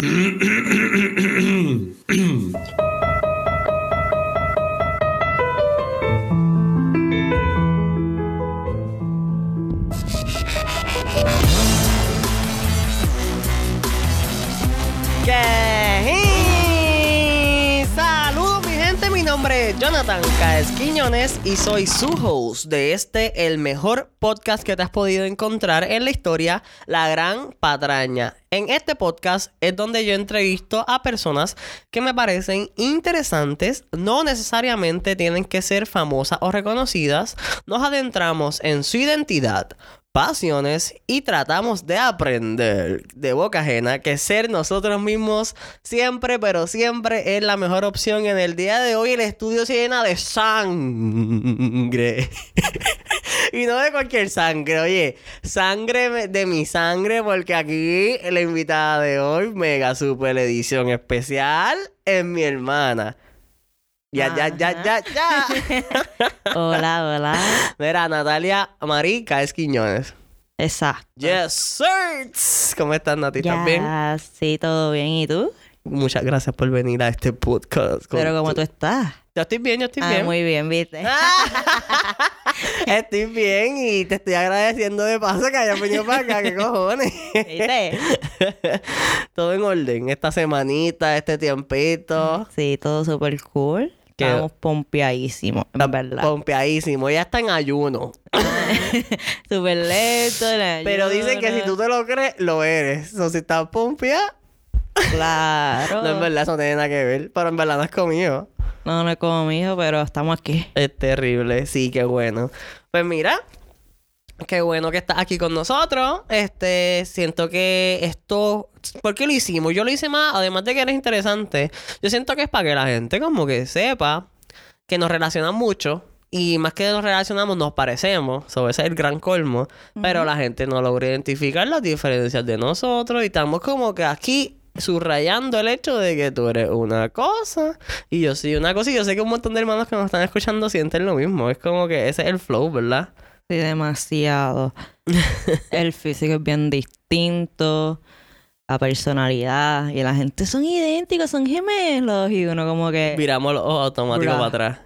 嗯 y soy su host de este, el mejor podcast que te has podido encontrar en la historia, La Gran Patraña. En este podcast es donde yo entrevisto a personas que me parecen interesantes, no necesariamente tienen que ser famosas o reconocidas, nos adentramos en su identidad, pasiones y tratamos de aprender de boca ajena que ser nosotros mismos siempre, pero siempre es la mejor opción. En el día de hoy el estudio se llena de sangre. y no de cualquier sangre, oye, sangre de mi sangre porque aquí la invitada de hoy, mega super edición especial, es mi hermana. Ya, ya, ya, ya, ya. Hola, hola. Mira, Natalia Marica Esquiñones. Exacto. Yes, sir. ¿Cómo estás, Nati? ¿Estás bien? Sí, todo bien. ¿Y tú? Muchas gracias por venir a este podcast. Pero ¿cómo tú estás? Yo estoy bien, yo estoy Ah, bien. muy bien, ¿viste? estoy bien y te estoy agradeciendo de paso que hayas venido para acá. ¿Qué cojones? ¿Viste? Todo en orden. Esta semanita, este tiempito. Sí, todo súper cool. Estamos pompeadísimos, en verdad. Pompeadísimo. Ya está en ayuno. Súper lento. Pero dicen que si tú te lo crees, lo eres. O si estás pompeada, Claro. no en verdad eso no tiene nada que ver. Pero en verdad no es conmigo. No, no es como mi hijo, pero estamos aquí. Es terrible, sí, qué bueno. Pues mira, qué bueno que estás aquí con nosotros. Este, siento que esto, ¿por qué lo hicimos? Yo lo hice más, además de que eres interesante, yo siento que es para que la gente como que sepa que nos relacionan mucho. Y más que nos relacionamos, nos parecemos. Sobre ese es el gran colmo. Pero la gente no logra identificar las diferencias de nosotros. Y estamos como que aquí subrayando el hecho de que tú eres una cosa y yo soy una cosa. Y yo sé que un montón de hermanos que nos están escuchando sienten lo mismo. Es como que ese es el flow, ¿verdad? Sí, demasiado. El físico es bien distinto. La personalidad. Y la gente son idénticos, son gemelos. Y uno como que... Viramos los ojos automáticos para atrás.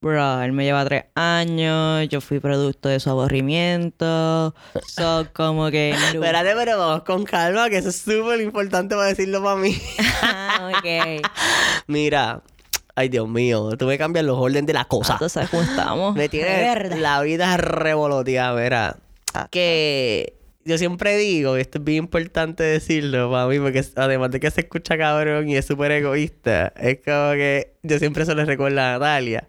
Bro, él me lleva tres años, yo fui producto de su aburrimiento, son como que... Espérate, pero vamos con calma, que eso es súper importante para decirlo para mí. Ah, ok. Mira, ay Dios mío, tú me cambias los órdenes de la cosa. ¿Tú sabes cómo estamos? Me tiene la vida revoloteada, verá. Ah. Que yo siempre digo, y esto es bien importante decirlo para mí, porque además de que se escucha cabrón y es súper egoísta, es como que yo siempre se lo recuerdo a Natalia.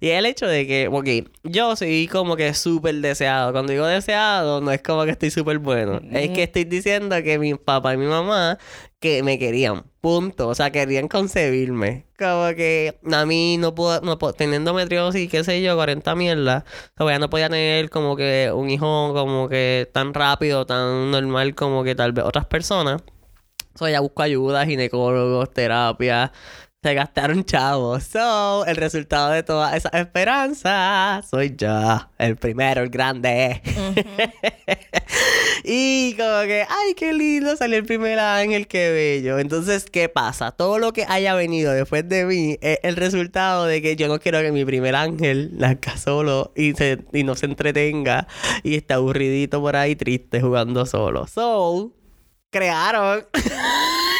Y el hecho de que, ok, yo soy como que súper deseado. Cuando digo deseado, no es como que estoy súper bueno. Es que estoy diciendo que mi papá y mi mamá que me querían. Punto. O sea, querían concebirme. Como que a mí no puedo, no puedo teniendo endometriosis, qué sé yo, 40 mierdas. O sea, no podía tener como que un hijo como que tan rápido, tan normal como que tal vez otras personas. O sea, ya busco ayuda, ginecólogos, terapia. Se gastaron chavos. So, el resultado de toda esa esperanza soy yo. El primero, el grande. y como que, ay, qué lindo, salió el primer ángel, qué bello. Entonces, ¿qué pasa? Todo lo que haya venido después de mí es el resultado de que yo no quiero que mi primer ángel nazca solo y, se, y no se entretenga y está aburridito por ahí triste jugando solo. So, crearon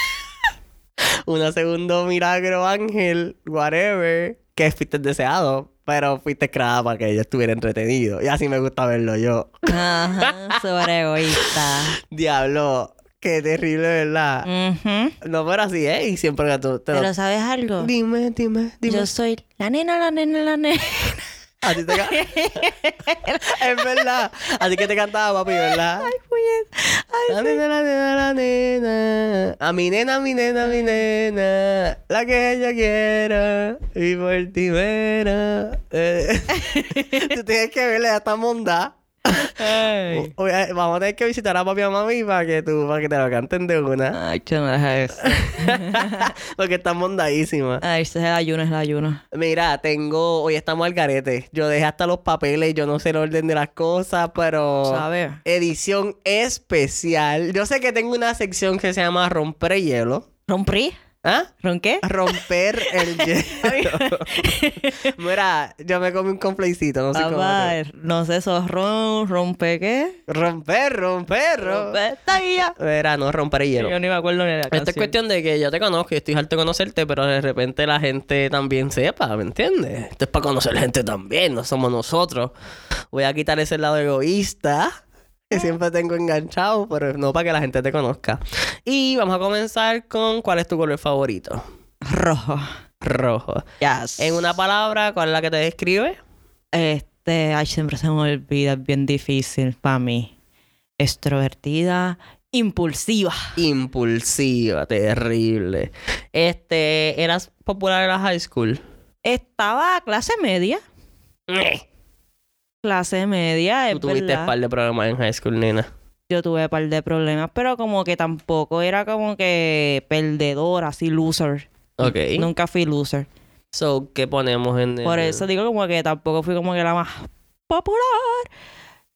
una segundo milagro ángel, whatever, que fuiste deseado, pero fuiste creada para que ella estuviera entretenido. Y así me gusta verlo yo. Ajá, súper egoísta. Diablo, qué terrible, ¿verdad? Ujú. No, pero así es, y siempre que tú te lo- Pero ¿sabes algo? Dime, dime, dime. Yo soy la nena, la nena, la nena. A ti te Es verdad. Así que te cantaba, papi, ¿verdad? Ay, pues. A mi nena, mi nena, mi nena. La que ella quiera. Y por ti vera. Eh, Tú tienes que verle a esta monda. Ay. O- oye, Vamos a tener que visitar a papi y a mami para que tú, para que te lo canten de una. Ay, yo no deja eso. Porque está mondadísima. Ay, ese es el ayuno, es el ayuno. Mira, tengo. Hoy estamos al garete. Yo dejé hasta los papeles, yo no sé el orden de las cosas, pero. ¿Sabes? Edición especial. Yo sé que tengo una sección que se llama Romper Hielo. ¿Romprí? ¿Ah? ¿Ronqué? Romper el hielo. Mira, yo me comí un complecito, no sé cómo. Te- no sé, eso ron, rompe qué? Romper, romper, romper. Rompe esta guía. Mira, no romper el hielo. Yo ni me acuerdo ni de la Esta es cuestión de que yo te conozco y estoy harto de conocerte, pero de repente la gente también sepa, ¿me entiendes? Esto es para conocer gente también, no somos nosotros. Voy a quitar ese lado egoísta que siempre tengo enganchado, pero no para que la gente te conozca. Y vamos a comenzar con ¿cuál es tu color favorito? Rojo. Rojo. Yes. En una palabra, ¿cuál es la que te describe? Este, ay, siempre se me olvida, es bien difícil para mí. Extrovertida, impulsiva. Impulsiva, terrible. Este, ¿eras popular en la high school? Estaba clase media. Clase media, es Tú tuviste verdad. un par de problemas en high school, nena. Yo tuve un par de problemas, pero como que tampoco era como que perdedora, así loser. Ok. Nunca fui loser. So, ¿qué ponemos en el... Por eso digo como que tampoco fui como que la más popular.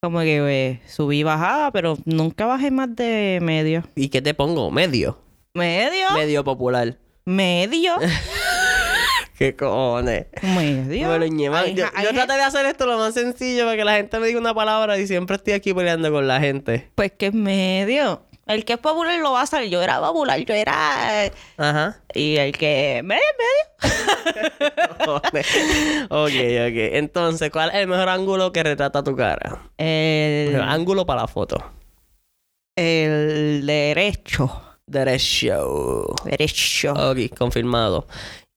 Como que eh, subí y bajaba, pero nunca bajé más de medio. ¿Y qué te pongo? Medio. ¿Medio? Medio popular. ¿Medio? ¿Qué cojones? Me lo ñema. Ay, Yo, ay, yo traté de hacer esto lo más sencillo para que la gente me diga una palabra y siempre estoy aquí peleando con la gente. Pues que es medio. El que es popular lo va a salir. Yo era popular, yo era... Ajá. Y el que... Medio, medio. Ok, ok. Entonces, ¿cuál es el mejor ángulo que retrata tu cara? El, El ángulo para la foto. el derecho. Derecho. Derecho. Ok, confirmado.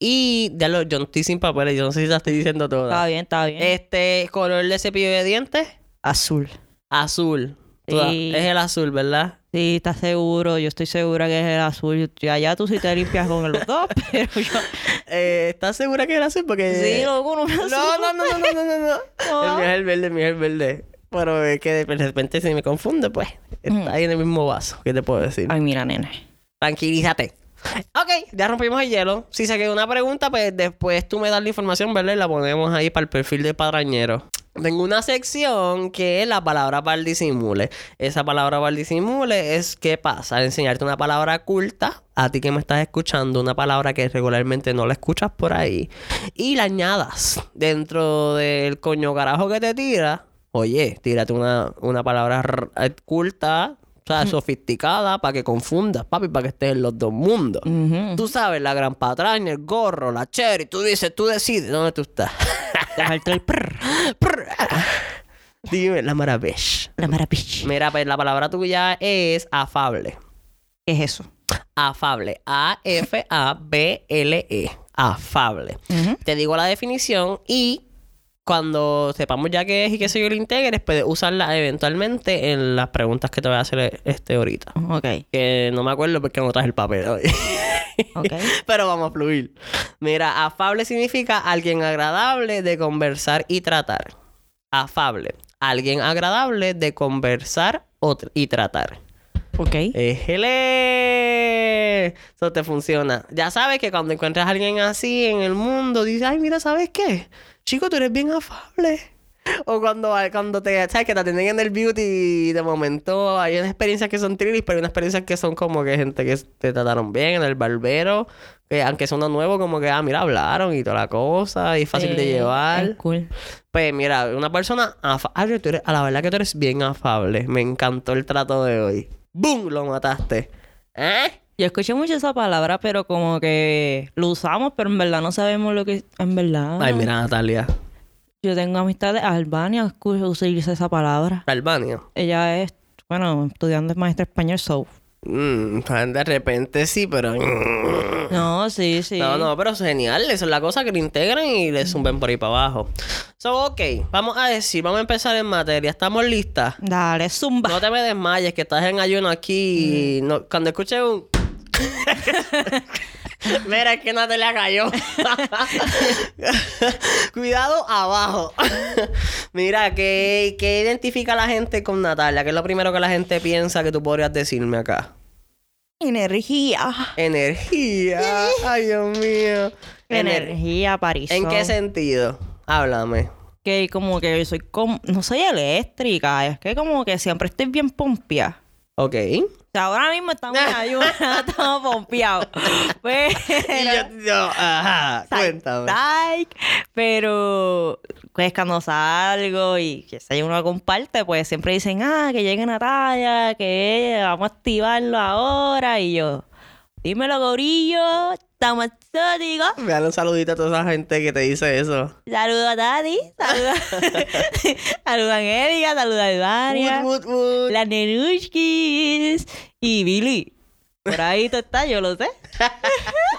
Y, ya lo, yo no estoy sin papeles, yo no sé si la estoy diciendo Está toda. bien, está bien. Este, color de cepillo de dientes, Azul. azul. Sí. Es el azul, ¿verdad? Sí, estás seguro. Yo estoy segura que es el azul. Y allá tú sí te limpias con los dos, pero yo... Eh, ¿Estás segura que es el azul? Porque... Sí, loco, no me No, no, no, no, no, no, no, no. No. El mío es el verde, el mío es el verde. Pero es que de repente se me confunde, pues. Está ahí en el mismo vaso. ¿Qué te puedo decir? Ay, mira, nene. Tranquilízate. Ok, ya rompimos el hielo. Si se quedó una pregunta, pues después tú me das la información, ¿verdad? Y la ponemos ahí para el perfil de padrañero. Tengo una sección que es la palabra para el disimule. Esa palabra para el disimule es qué pasa, enseñarte una palabra culta a ti que me estás escuchando, una palabra que regularmente no la escuchas por ahí y la añadas dentro del coño carajo que te tira. Oye, tírate una, una palabra r- culta, o sea, sofisticada para que confundas, papi, para que estés en los dos mundos. Tú sabes, la gran patraña, el gorro, la cherry, tú dices, tú decides dónde tú estás. El prr. Prr. Dime, la maravilla. La maravilla. Mira, pues la palabra tuya es afable. ¿Qué es eso? Afable. A-F-A-B-L-E. Afable. Ujú. Te digo la definición y cuando sepamos ya qué es y qué sé yo lo integres, puedes usarla eventualmente en las preguntas que te voy a hacer este ahorita. Ok, Que no me acuerdo porque no traje el papel hoy. ok. Pero vamos a fluir. Mira, afable significa alguien agradable de conversar y tratar. Afable. Alguien agradable de conversar y tratar. Ok. ¡Ejele! Eso te funciona. Ya sabes que cuando encuentras a alguien así en el mundo, dices, ay, mira, ¿sabes qué? Chico, tú eres bien afable. O cuando, cuando te, ¿sabes? Que te atienden en el beauty y de momento hay unas experiencias que son trillis, pero hay unas experiencias que son como que gente que te trataron bien en el barbero, que aunque son nuevo, como que, ah, mira, hablaron y toda la cosa, y fácil de llevar. Es cool. Pues mira, una persona afable, tú eres, a la verdad que tú eres bien afable. Me encantó el trato de hoy. ¡Bum! Lo mataste. ¿Eh? Yo escuché mucho esa palabra, pero como que lo usamos, pero en verdad no sabemos lo que es en verdad. Ay, mira, Natalia. Yo tengo amistades de Albania, escucho utiliza esa palabra. Albania. Ella es, bueno, estudiante de maestra español, so. Mm, de repente sí, pero. No, sí, sí. No, no, pero es genial. Eso es la cosa que lo integran y le zumben por ahí para abajo. So, ok. Vamos a decir, vamos a empezar en materia. ¿Estamos listas? Dale, zumba. No te me desmayes, que estás en ayuno aquí. y no- cuando escuches un. Mira, es que Natalia cayó. Cuidado abajo. Mira, ¿qué, ¿qué identifica a la gente con Natalia? ¿Qué es lo primero que la gente piensa que tú podrías decirme acá? Energía. Energía. Ay, Dios mío. Ener- Energía, París. ¿En qué sentido? Háblame. Que como que soy como... No soy eléctrica, es que como que siempre estoy bien pompia. Ok. Sea, ahora mismo estamos en ayuno, estamos pompeados. Pero... Y yo, yo, ajá, cuéntame. Like, pero pues cuando salgo y que se uno comparte, pues siempre dicen, ah, que llegue Natalia, que vamos a activarlo ahora. Y yo, dímelo, gorillo, estamos exóticos. Me dan un saludito a toda esa gente que te dice eso. Saludos a Tati, saludos a Angélica, saludos a Ivania, Wood, wood, wood. las Nenushkis y Billy. Por ahí tú estás, yo lo sé.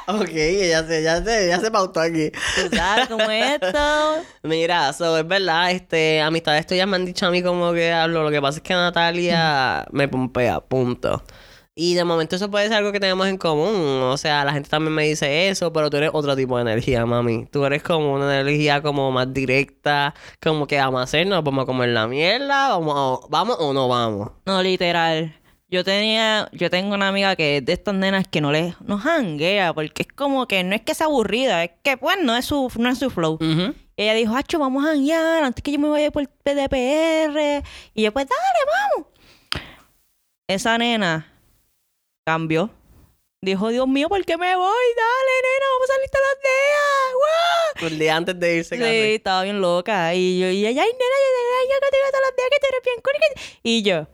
Ok, ya sé, ya sé, ya se pautó aquí. Tú sabes cómo es esto. Mira, so, es verdad, este, amistades tuyas me han dicho a mí como que hablo. Lo que pasa es que Natalia me pompea, punto. Y de momento eso puede ser algo que tenemos en común. O sea, la gente también me dice eso, pero tú eres otro tipo de energía, mami. Tú eres como una energía como más directa, como que vamos a hacernos, vamos a comer la mierda, vamos, a- vamos o no vamos. No, literal. Yo tenía, yo tengo una amiga que es de estas nenas que no les, no janguea, porque es como que no es que sea aburrida, es que pues no es su, no es su flow. Y ella dijo, Hacho, vamos a janguear antes que yo me vaya por el PDPR. Y yo, pues dale, vamos. Esa nena cambió. Dijo, Dios mío, ¿por qué me voy? Dale, nena, vamos a salir todos los días. ¡Guau! El día antes de irse, Sí, casi. estaba bien loca. Y yo, y ella, ay, nena, yo, yo contigo todos los días que tú eres bien cool. que-". Y yo,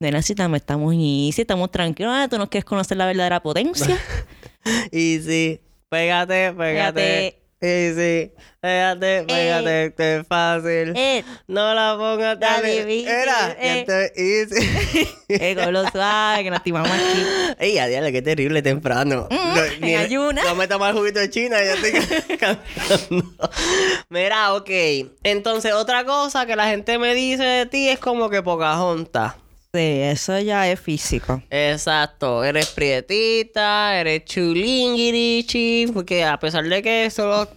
nena, si estamos, estamos easy, estamos tranquilos, ah, tú no quieres conocer la verdadera potencia. Y sí, pégate, pégate. Pégate. Y sí, pégate, pégate, que es fácil. eh, No la pongas tan difícil, Era, eh. esto es easy. eh, con lo suave, que nos timamos aquí. Ey, a diablo, qué terrible temprano. Mm, en ayuna. No me tomo el juguito de China y ya estoy cantando. Mira, ok. Entonces, otra cosa que la gente me dice de ti es como que Pocahontas. Sí, eso ya es físico. Exacto, eres prietita, eres chulingirichi, porque a pesar de que solo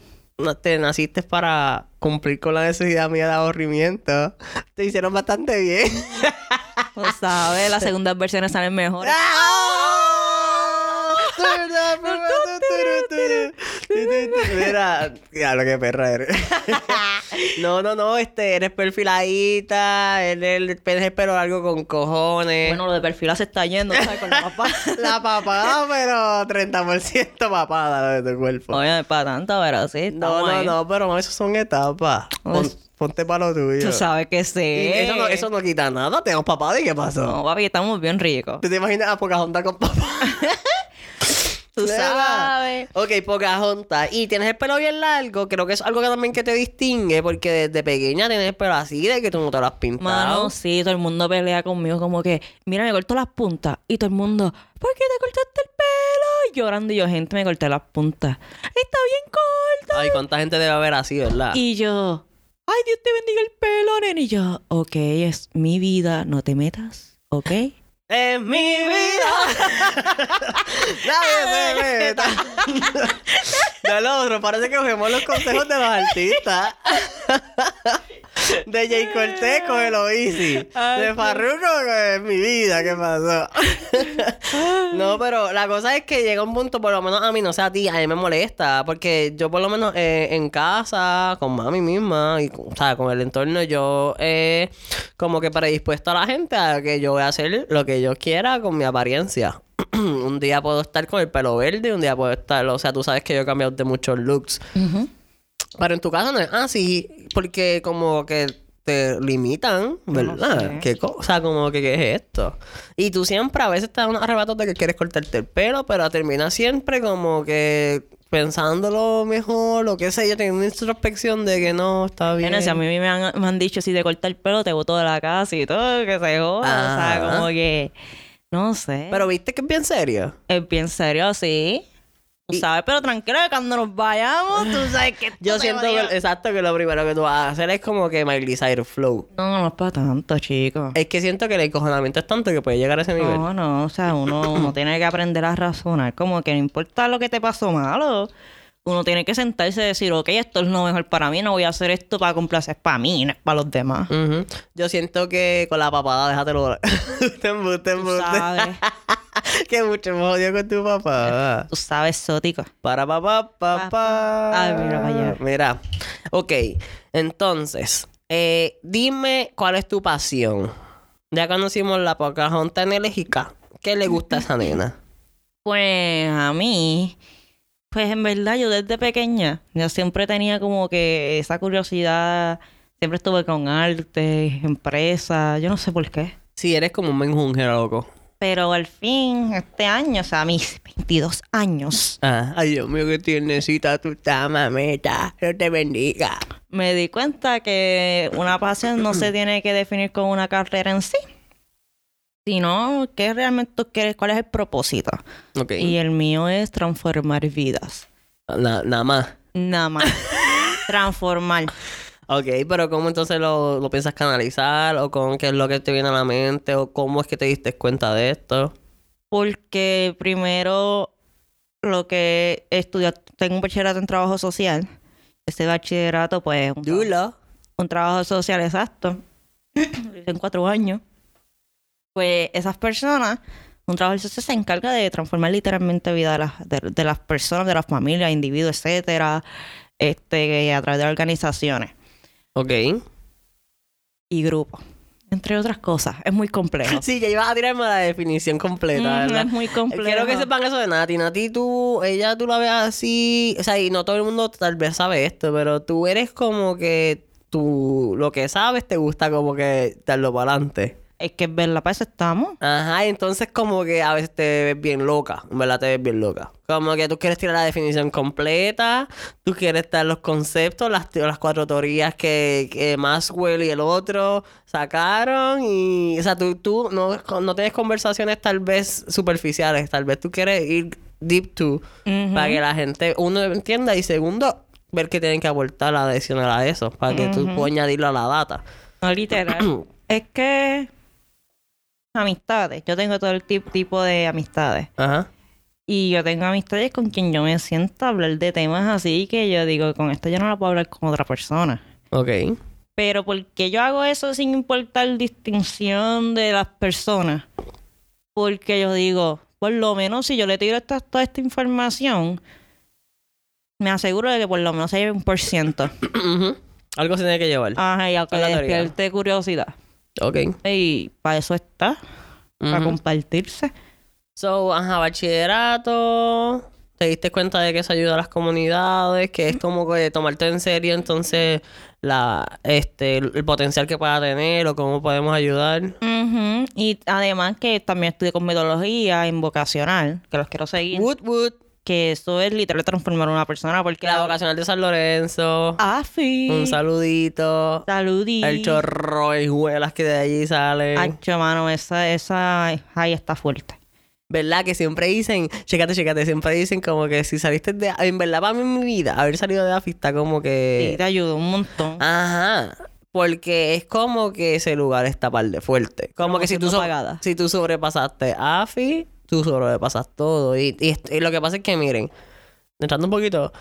te naciste para cumplir con la necesidad mía de aburrimiento, te hicieron bastante bien. Tú sabes, las segundas versiones salen mejores. Mira, ya lo que perra eres. No, no, no, este, eres perfiladita, eres el pelo largo con cojones. Bueno, lo de perfil se está yendo, ¿sabes? Con la papá. La papada, pero 30% papada lo de tu cuerpo. Oye, no es para tanto, pero sí. No, no, ahí. no, pero eso son etapas. Pon- Pues- ponte para lo tuyo. Tú sabes que sí. Eso, no, eso no quita nada. Tenemos papada y ¿qué pasó? No, papi, estamos bien ricos. ¿Tú te imaginas a Pocahontas con papá? Tú sabes. Ok, Pocahontas. Y tienes el pelo bien largo. Creo que es algo que también que te distingue. Porque desde pequeña tienes el pelo así de que tú no te lo has pintado. Mano, sí, todo el mundo pelea conmigo como que, mira, me corto las puntas. Y todo el mundo, ¿por qué te cortaste el pelo? Y llorando y yo, gente, me corté las puntas. Está bien corto. Ay, cuánta gente debe haber así, ¿verdad? Y yo, ay, Dios te bendiga el pelo, nene. Y yo, ok, es mi vida, no te metas, ¿ok? ¡Es mi vida! ¡Nadie se meta! De lo otro, parece que cogemos los consejos de los artistas. De Jay Cortez, cógelo easy. De Farruko, es mi vida, ¿qué pasó? no, pero la cosa es que llega un punto, por lo menos a mí, no sé a ti, a mí me molesta. Porque yo, por lo menos eh, en casa, con mami misma, y con- o sea, con el entorno, yo eh, como que predispuesto a la gente a que yo voy a hacer lo que yo quiera con mi apariencia. un día puedo estar con el pelo verde, un día puedo estar, o sea, tú sabes que yo he cambiado de muchos looks. Pero en tu caso no es así, porque como que te limitan, ¿verdad? sé. ¿Qué cosa? Como que, ¿qué es esto? Y tú siempre a veces te das unos arrebatos de que quieres cortarte el pelo, pero terminas siempre como que pensándolo mejor, o qué sé yo, teniendo una introspección de que no, está bien. Si a mí me han, me han dicho si te corta el pelo, te boto de la casa y todo, que se joda. O sea, Ajá. como que, no sé. Pero viste que es bien serio. Es bien serio, sí. Tú sabes, pero tranquilo, que cuando nos vayamos, tú sabes que... Yo siento que, exacto, que lo primero que tú vas a hacer es como que Miley Cyrus Flow. No, no es para tanto, chicos. Es que siento que el encojonamiento es tanto que puede llegar a ese nivel. No, no, o sea, uno, uno tiene que aprender a razonar. Como que no importa lo que te pasó malo. Uno tiene que sentarse y decir, ok, esto es lo mejor para mí, no voy a hacer esto para complacer para mí, no es para los demás. Yo siento que con la papada, déjatelo. te embuste, Tú embuste. que mucho me jodió con tu papá. tú sabes, exótico. Para papá, papá. Ay, mira. Mira. Ok. Entonces, eh, dime cuál es tu pasión. Ya conocimos la Pocahontas enérgica. ¿Qué le gusta a esa nena? Pues a mí, pues en verdad yo desde pequeña, yo siempre tenía como que esa curiosidad, siempre estuve con arte, empresa, yo no sé por qué. Si eres como un menjunjero, loco. Pero al fin, este año, o sea, a mis 22 años, Ah, ay, Dios mío, que tiernecita tú estás, mamita. Dios te bendiga. me di cuenta que una pasión no se tiene que definir con una carrera en sí, sino que realmente tú quieres, cuál es el propósito. Ok. Y el mío es transformar vidas. Na- nada más. Nada más. transformar. Ok, pero ¿cómo entonces lo, lo piensas canalizar? ¿O con qué es lo que te viene a la mente? ¿O cómo es que te diste cuenta de esto? Porque primero lo que estudié, tengo un bachillerato en trabajo social. Ese bachillerato, pues, un, Dula. un trabajo social exacto. En cuatro años. Pues esas personas, un trabajo social se encarga de transformar literalmente vida de las, de, de las personas, de las familias, individuos, etcétera, este, a través de organizaciones Ok. y grupos, entre otras cosas. Es muy complejo. Sí, ya ibas a tirarme la definición completa, es muy complejo. Quiero que sepan eso de Nati. Nati, tú, ella tú la ves así. O sea, y no todo el mundo tal vez sabe esto, pero tú eres como que tú, lo que sabes te gusta como que darlo para adelante. Es que verla para eso estamos. Ajá, entonces como que a veces te ves bien loca, en verdad te ves bien loca. Como que tú quieres tirar la definición completa, tú quieres dar los conceptos, las, las cuatro teorías que, que Maxwell y el otro sacaron y, o sea, tú, tú no, no tienes conversaciones tal vez superficiales, tal vez tú quieres ir deep to para que la gente, uno, entienda y segundo, ver que tienen que aportar adicional a eso, para que tú puedas añadirlo a la data. No literal. es que amistades. Yo tengo todo el tip- tipo de amistades. Ajá. Y yo tengo amistades con quien yo me siento a hablar de temas así que yo digo, con esto yo no la puedo hablar con otra persona. Ok. Pero ¿por qué yo hago eso sin importar distinción de las personas? Porque yo digo, por lo menos si yo le tiro esta- toda esta información, me aseguro de que por lo menos se lleve un por ciento. Algo se tiene que llevar. Ajá, y a que Con la le despierte curiosidad. Ok. Y para eso está, para compartirse. So, ajá, bachillerato. Te diste cuenta de que eso ayuda a las comunidades, que es como que tomarte en serio entonces la, este, el, potencial que pueda tener o cómo podemos ayudar. Ujú. Y además que también estudié con metodología en vocacional, que los quiero seguir. Wood Wood, Que eso es literal transformar a una persona porque la vocacional de San Lorenzo. Afi. Un saludito. Saludí. El chorro de hijuelas que de allí salen. Ancho, mano, esa, esa, ahí está fuerte. ¿Verdad? Que siempre dicen, chécate, chécate, siempre dicen como que si saliste de... En verdad, para mí en mi vida, haber salido de AFI está como que... Sí, te ayudó un montón. Ajá. Porque es como que ese lugar está par de fuerte. Como que si tú, so- pagada. si tú sobrepasaste AFI, tú sobrepasas todo. Y, y, y lo que pasa es que, miren, entrando un poquito,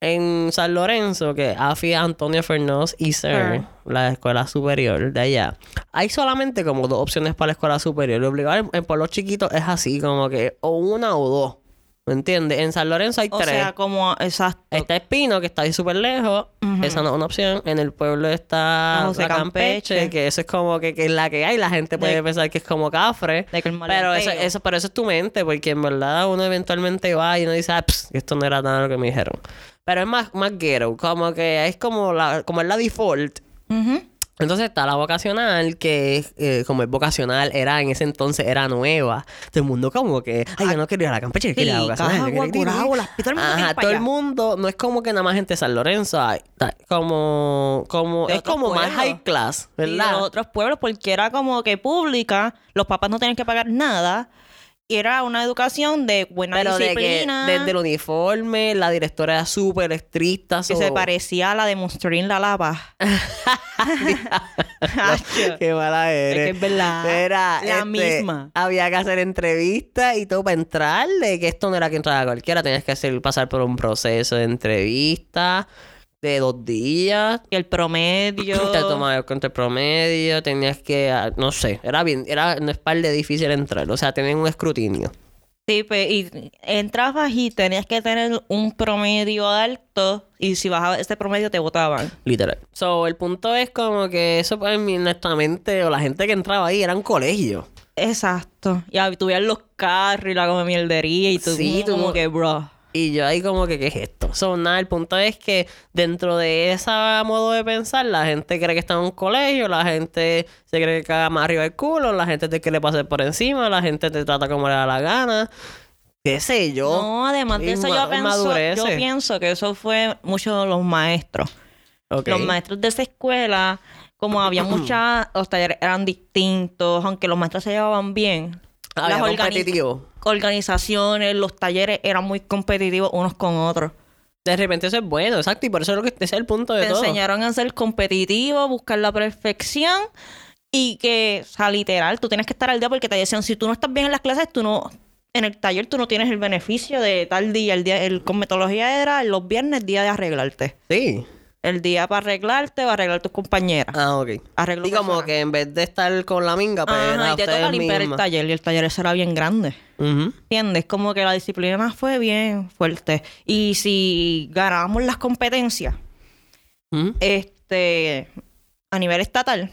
en San Lorenzo, que AFI Antonio Fernández y CER, Ah. la escuela superior de allá, hay solamente como dos opciones para la escuela superior. Lo obligado en, en pueblos chiquitos es así, como que o una o dos. ¿Me entiendes? En San Lorenzo hay o tres. sea, como, exacto. Está Espino, que está ahí súper lejos. Esa no es una opción. En el pueblo está José la Campeche, Campeche. que eso es como que, que es la que hay. La gente puede De- pensar que es como cafre. de que el Pero eso, eso, pero eso es tu mente, porque en verdad uno eventualmente va y uno dice, ah, pss, esto no era nada lo que me dijeron. Pero es más, más ghetto, como que es como la, como es la default. Ujú. Entonces está la vocacional, que eh, como es vocacional, era en ese entonces era nueva. Todo el mundo como que, ay, yo no quería ir a la campeche, yo quería la vocacional. yo quería todo Ajá, todo el mundo, no es como que nada más gente de San Lorenzo, hay, como, como, De es como más high class, Y de ¿verdad? otros pueblos, porque era como que pública, los papás no tenían que pagar nada. Y era una educación de buena Pero de que, disciplina. desde el uniforme, la directora era súper estricta. que so- se parecía a la de Monsterín La Lava. Qué mala eres. Es que es verdad. Era, La este, misma. Había que hacer entrevistas y todo para entrar, de que esto no era que entrara cualquiera, tenías que hacer, pasar por un proceso de entrevista de dos días. Y el promedio. Te tomaba el contra el promedio, tenías que, ah, no sé, era bien, era no es par de difícil entrar, o sea, tenían un escrutinio. Sí, pe- y entrabas y tenías que tener un promedio alto. Y si bajaba ese promedio, te votaban. Literal. So, el punto es como que eso, pues, en mi- nuestra mente o la gente que entraba ahí era un colegio. Exacto. Y veías los carros y la come mierdería y tú Sí, tú como que, bro. Y yo ahí como que, ¿qué es esto? So, nada, el punto es que dentro de ese modo de pensar, la gente cree que está en un colegio, la gente se cree que caga más arriba del culo, la gente te quiere pasar por encima, la gente te trata como le da la gana. ¿Qué sé yo? No, además de eso yo pienso, yo pienso que eso fue mucho de los maestros. Los maestros de esa escuela, como había muchas, los talleres eran distintos, aunque los maestros se llevaban bien. Había las competitivo. organizaciones, los talleres eran muy competitivos unos con otros. De repente eso es bueno, exacto, y por eso es lo que ese es el punto de Te todo. enseñaron a ser competitivo, buscar la perfección y que, o sea, literal, tú tienes que estar al día porque te decían, si tú no estás bien en las clases, tú no, en el taller tú no tienes el beneficio de tal día, el día, el, con metodología era los viernes, día de arreglarte. Sí. El día para arreglarte, va a arreglar tus compañeras. Ah, ok. Arreglo Y como que en vez de estar con la minga, pues Ajá, era y te toca limpiar el taller y el taller ese era bien grande. Ujú. ¿Entiendes? Como que la disciplina fue bien fuerte. Y si ganábamos las competencias, este, a nivel estatal,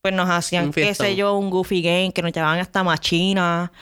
pues nos hacían, qué sé yo, un goofy game, que nos llevaban hasta machina,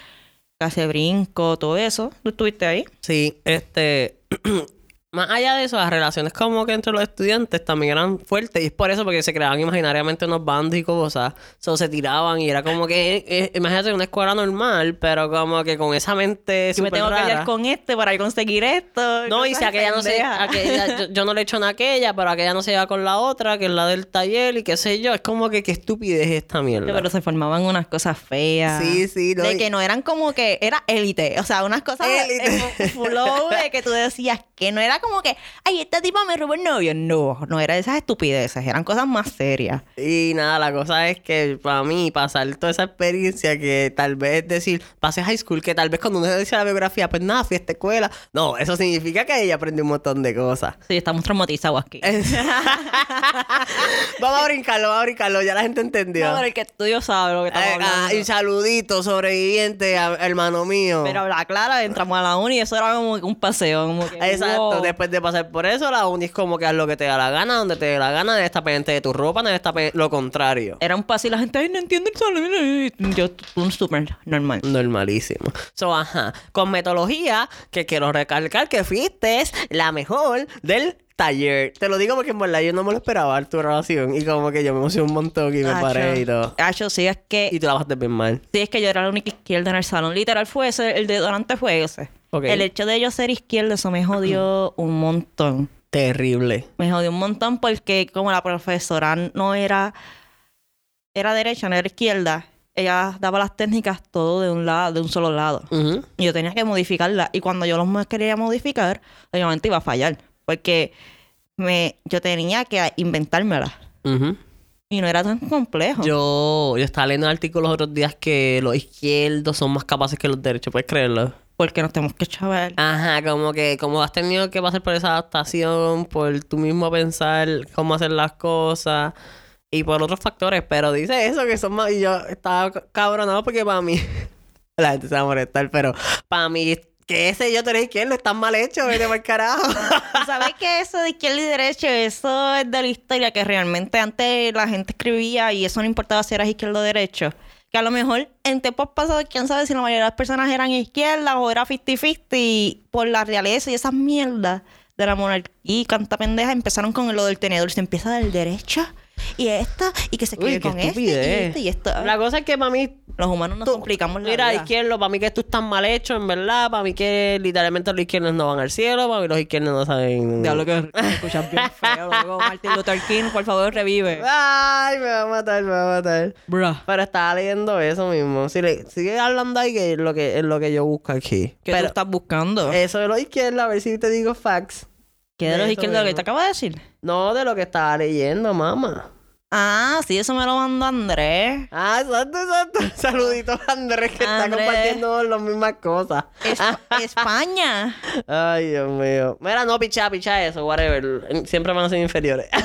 casi brinco, todo eso. ¿Tú estuviste ahí? Sí, este. Más allá de eso, las relaciones como que entre los estudiantes también eran fuertes. Y es por eso porque se creaban imaginariamente unos bandos y cosas. So, se tiraban y era como que... eh, eh, imagínate una escuela normal, pero como que con esa mente Yo me tengo que rara. pelear con este para conseguir esto. No, y si aquella no se... aquella- yo, yo no le echo a aquella, pero aquella no se lleva con la otra, que es la del taller y qué sé yo. Es como que qué estupidez es esta mierda. Pero se formaban unas cosas feas. Sí, sí, no, De y- que no eran como que era élite. O sea, unas cosas Élite. flow de que tú decías que no era como que, ay, esta tipa me robó el novio. No, no era de esas estupideces. Eran cosas más serias. Y nada, la cosa es que para mí pasar toda esa experiencia que tal vez decir, pasé high school, que tal vez cuando uno dice la biografía, pues nada, fui a esta escuela. No, eso significa que ella aprendió un montón de cosas. Sí, estamos traumatizados aquí. vamos a brincarlo, vamos a brincarlo, ya la gente entendió. No, pero el que estudio sabe lo que estamos Eh, ah, hablando. y saludito, sobreviviente, hermano mío. Pero habla clara, entramos a la uni y eso era como un paseo. Como que, Exacto, wow. Después de pasar por eso, la uni es como que haz lo que te da la gana, donde te dé la gana, de estar pendiente de tu ropa, de pendiente lo contrario. Era un paseo y la gente, ay, no entiendo el salón. Yo, un súper normal. Normalísimo. So, ajá. Con metodología, que quiero recalcar que fuiste la mejor del taller. Te lo digo porque en verdad yo no me lo esperaba tu grabación. Y como que yo me emocioné un montón y me paré y todo. Acho, sí, es que... Y tú la bajaste bien mal. Sí, es que yo era la única izquierda en el salón. Literal fue ese, el de delante fue ese. Ok. El hecho de yo ser izquierda, eso me jodió un montón. Terrible. Me jodió un montón porque como la profesora no era... Era derecha, no era izquierda. Ella daba las técnicas todo de un lado, de un solo lado. Ujú. Y yo tenía que modificarla. Y cuando yo los quería modificar, obviamente iba a fallar. Porque me, yo tenía que inventármela. Y no era tan complejo. Yo, yo estaba leyendo artículos los otros días que los izquierdos son más capaces que los derechos. ¿Puedes creerlo? Porque nos tenemos que chaval. Ajá, como que como has tenido que pasar por esa adaptación, por tú mismo pensar cómo hacer las cosas y por otros factores, pero dice eso que son más y yo estaba cabronado porque para mí la gente se va a molestar, pero para mí que ese yo tenés izquierdo están mal hecho, vete por carajo. ¿Sabes que eso de izquierda y derecha, eso es de la historia que realmente antes la gente escribía y eso no importaba si eras izquierdo o derecho? Que a lo mejor en tiempos pasados, quién sabe si la mayoría de las personas eran izquierdas o era 50-50 y por la realeza y esas mierdas de la monarquía y canta pendeja empezaron con lo del tenedor. Se empieza del derecho y esta y que se quede con este y este y esto. La cosa es que para mí Los humanos nos complicamos la Mira, vida. izquierdo, para mí que tú estás mal hecho, en verdad. Para mí que literalmente los izquierdos no van al cielo. Para mí los izquierdos no saben. Diablo que que escuchas bien feo. Luego Martin Luther King, por favor, revive. Ay, me va a matar, me va a matar. Bruh. Pero estaba leyendo eso mismo. Si le, sigue hablando ahí que es lo que, es lo que yo busco aquí. ¿Qué tú Pero estás buscando? eso de los izquierdos, a ver si te digo facts. ¿Qué de los izquierdos que mismo. te acabo de decir? No, de lo que estaba leyendo, mamá. Ah, sí, eso me lo mandó Andrés. Ah, exacto, exacto. Saluditos a Andrés que está compartiendo las mismas cosas. Es- España. Ay, Dios mío. Mira, no, picha, picha eso, whatever. Siempre van a ser inferiores.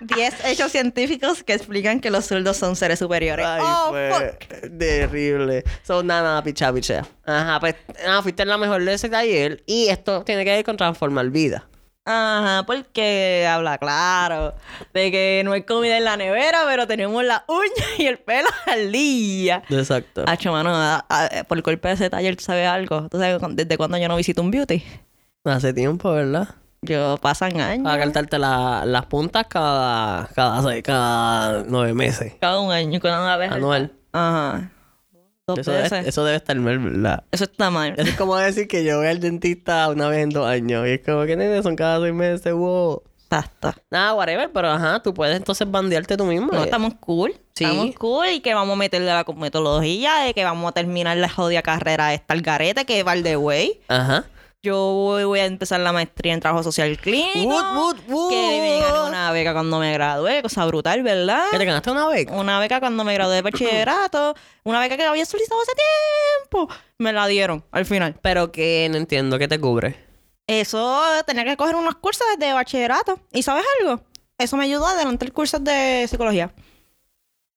10 hechos científicos que explican que los zurdos son seres superiores. Ay, oh, fue fuck. terrible. Son nada, nada, picha, picha. Ajá, pues, ah, fuiste la mejor de ese taller. Y esto tiene que ver con transformar vida. Ajá, porque habla claro de que no hay comida en la nevera, pero tenemos la uña y el pelo al día. Exacto. Hacho, mano, a- a- por el golpe de ese taller, ¿tú sabes algo? ¿Tú sabes desde cuándo yo no visito un beauty? Hace tiempo, ¿verdad? Yo pasan años. Para cortarte la- las puntas cada, cada, cada nueve meses. Cada un año, cada vez. Anual. Ajá. Eso debe, eso debe estar mal, ¿verdad? Eso está mal. Eso es como decir que yo voy al dentista una vez en dos años. Y es como que nene, son cada seis meses, wow. Exacto. Nada, whatever, pero ajá, tú puedes entonces bandearte tú mismo. No, estamos cool. Sí. Estamos cool y que vamos a meterle la metodología de que vamos a terminar la jodida carrera esta al garete que va the way. Ajá. Yo voy, a empezar la maestría en trabajo social clínico. Wood, wood, wood. Que me gané una beca cuando me gradué, cosa brutal, ¿verdad? ¿Que te ganaste una beca? Una beca cuando me gradué de bachillerato. Una beca que había solicitado hace tiempo. Me la dieron al final. Pero que no entiendo, ¿qué te cubre? Eso tenía que coger unos cursos de bachillerato. ¿Y sabes algo? Eso me ayudó a adelantar cursos de psicología.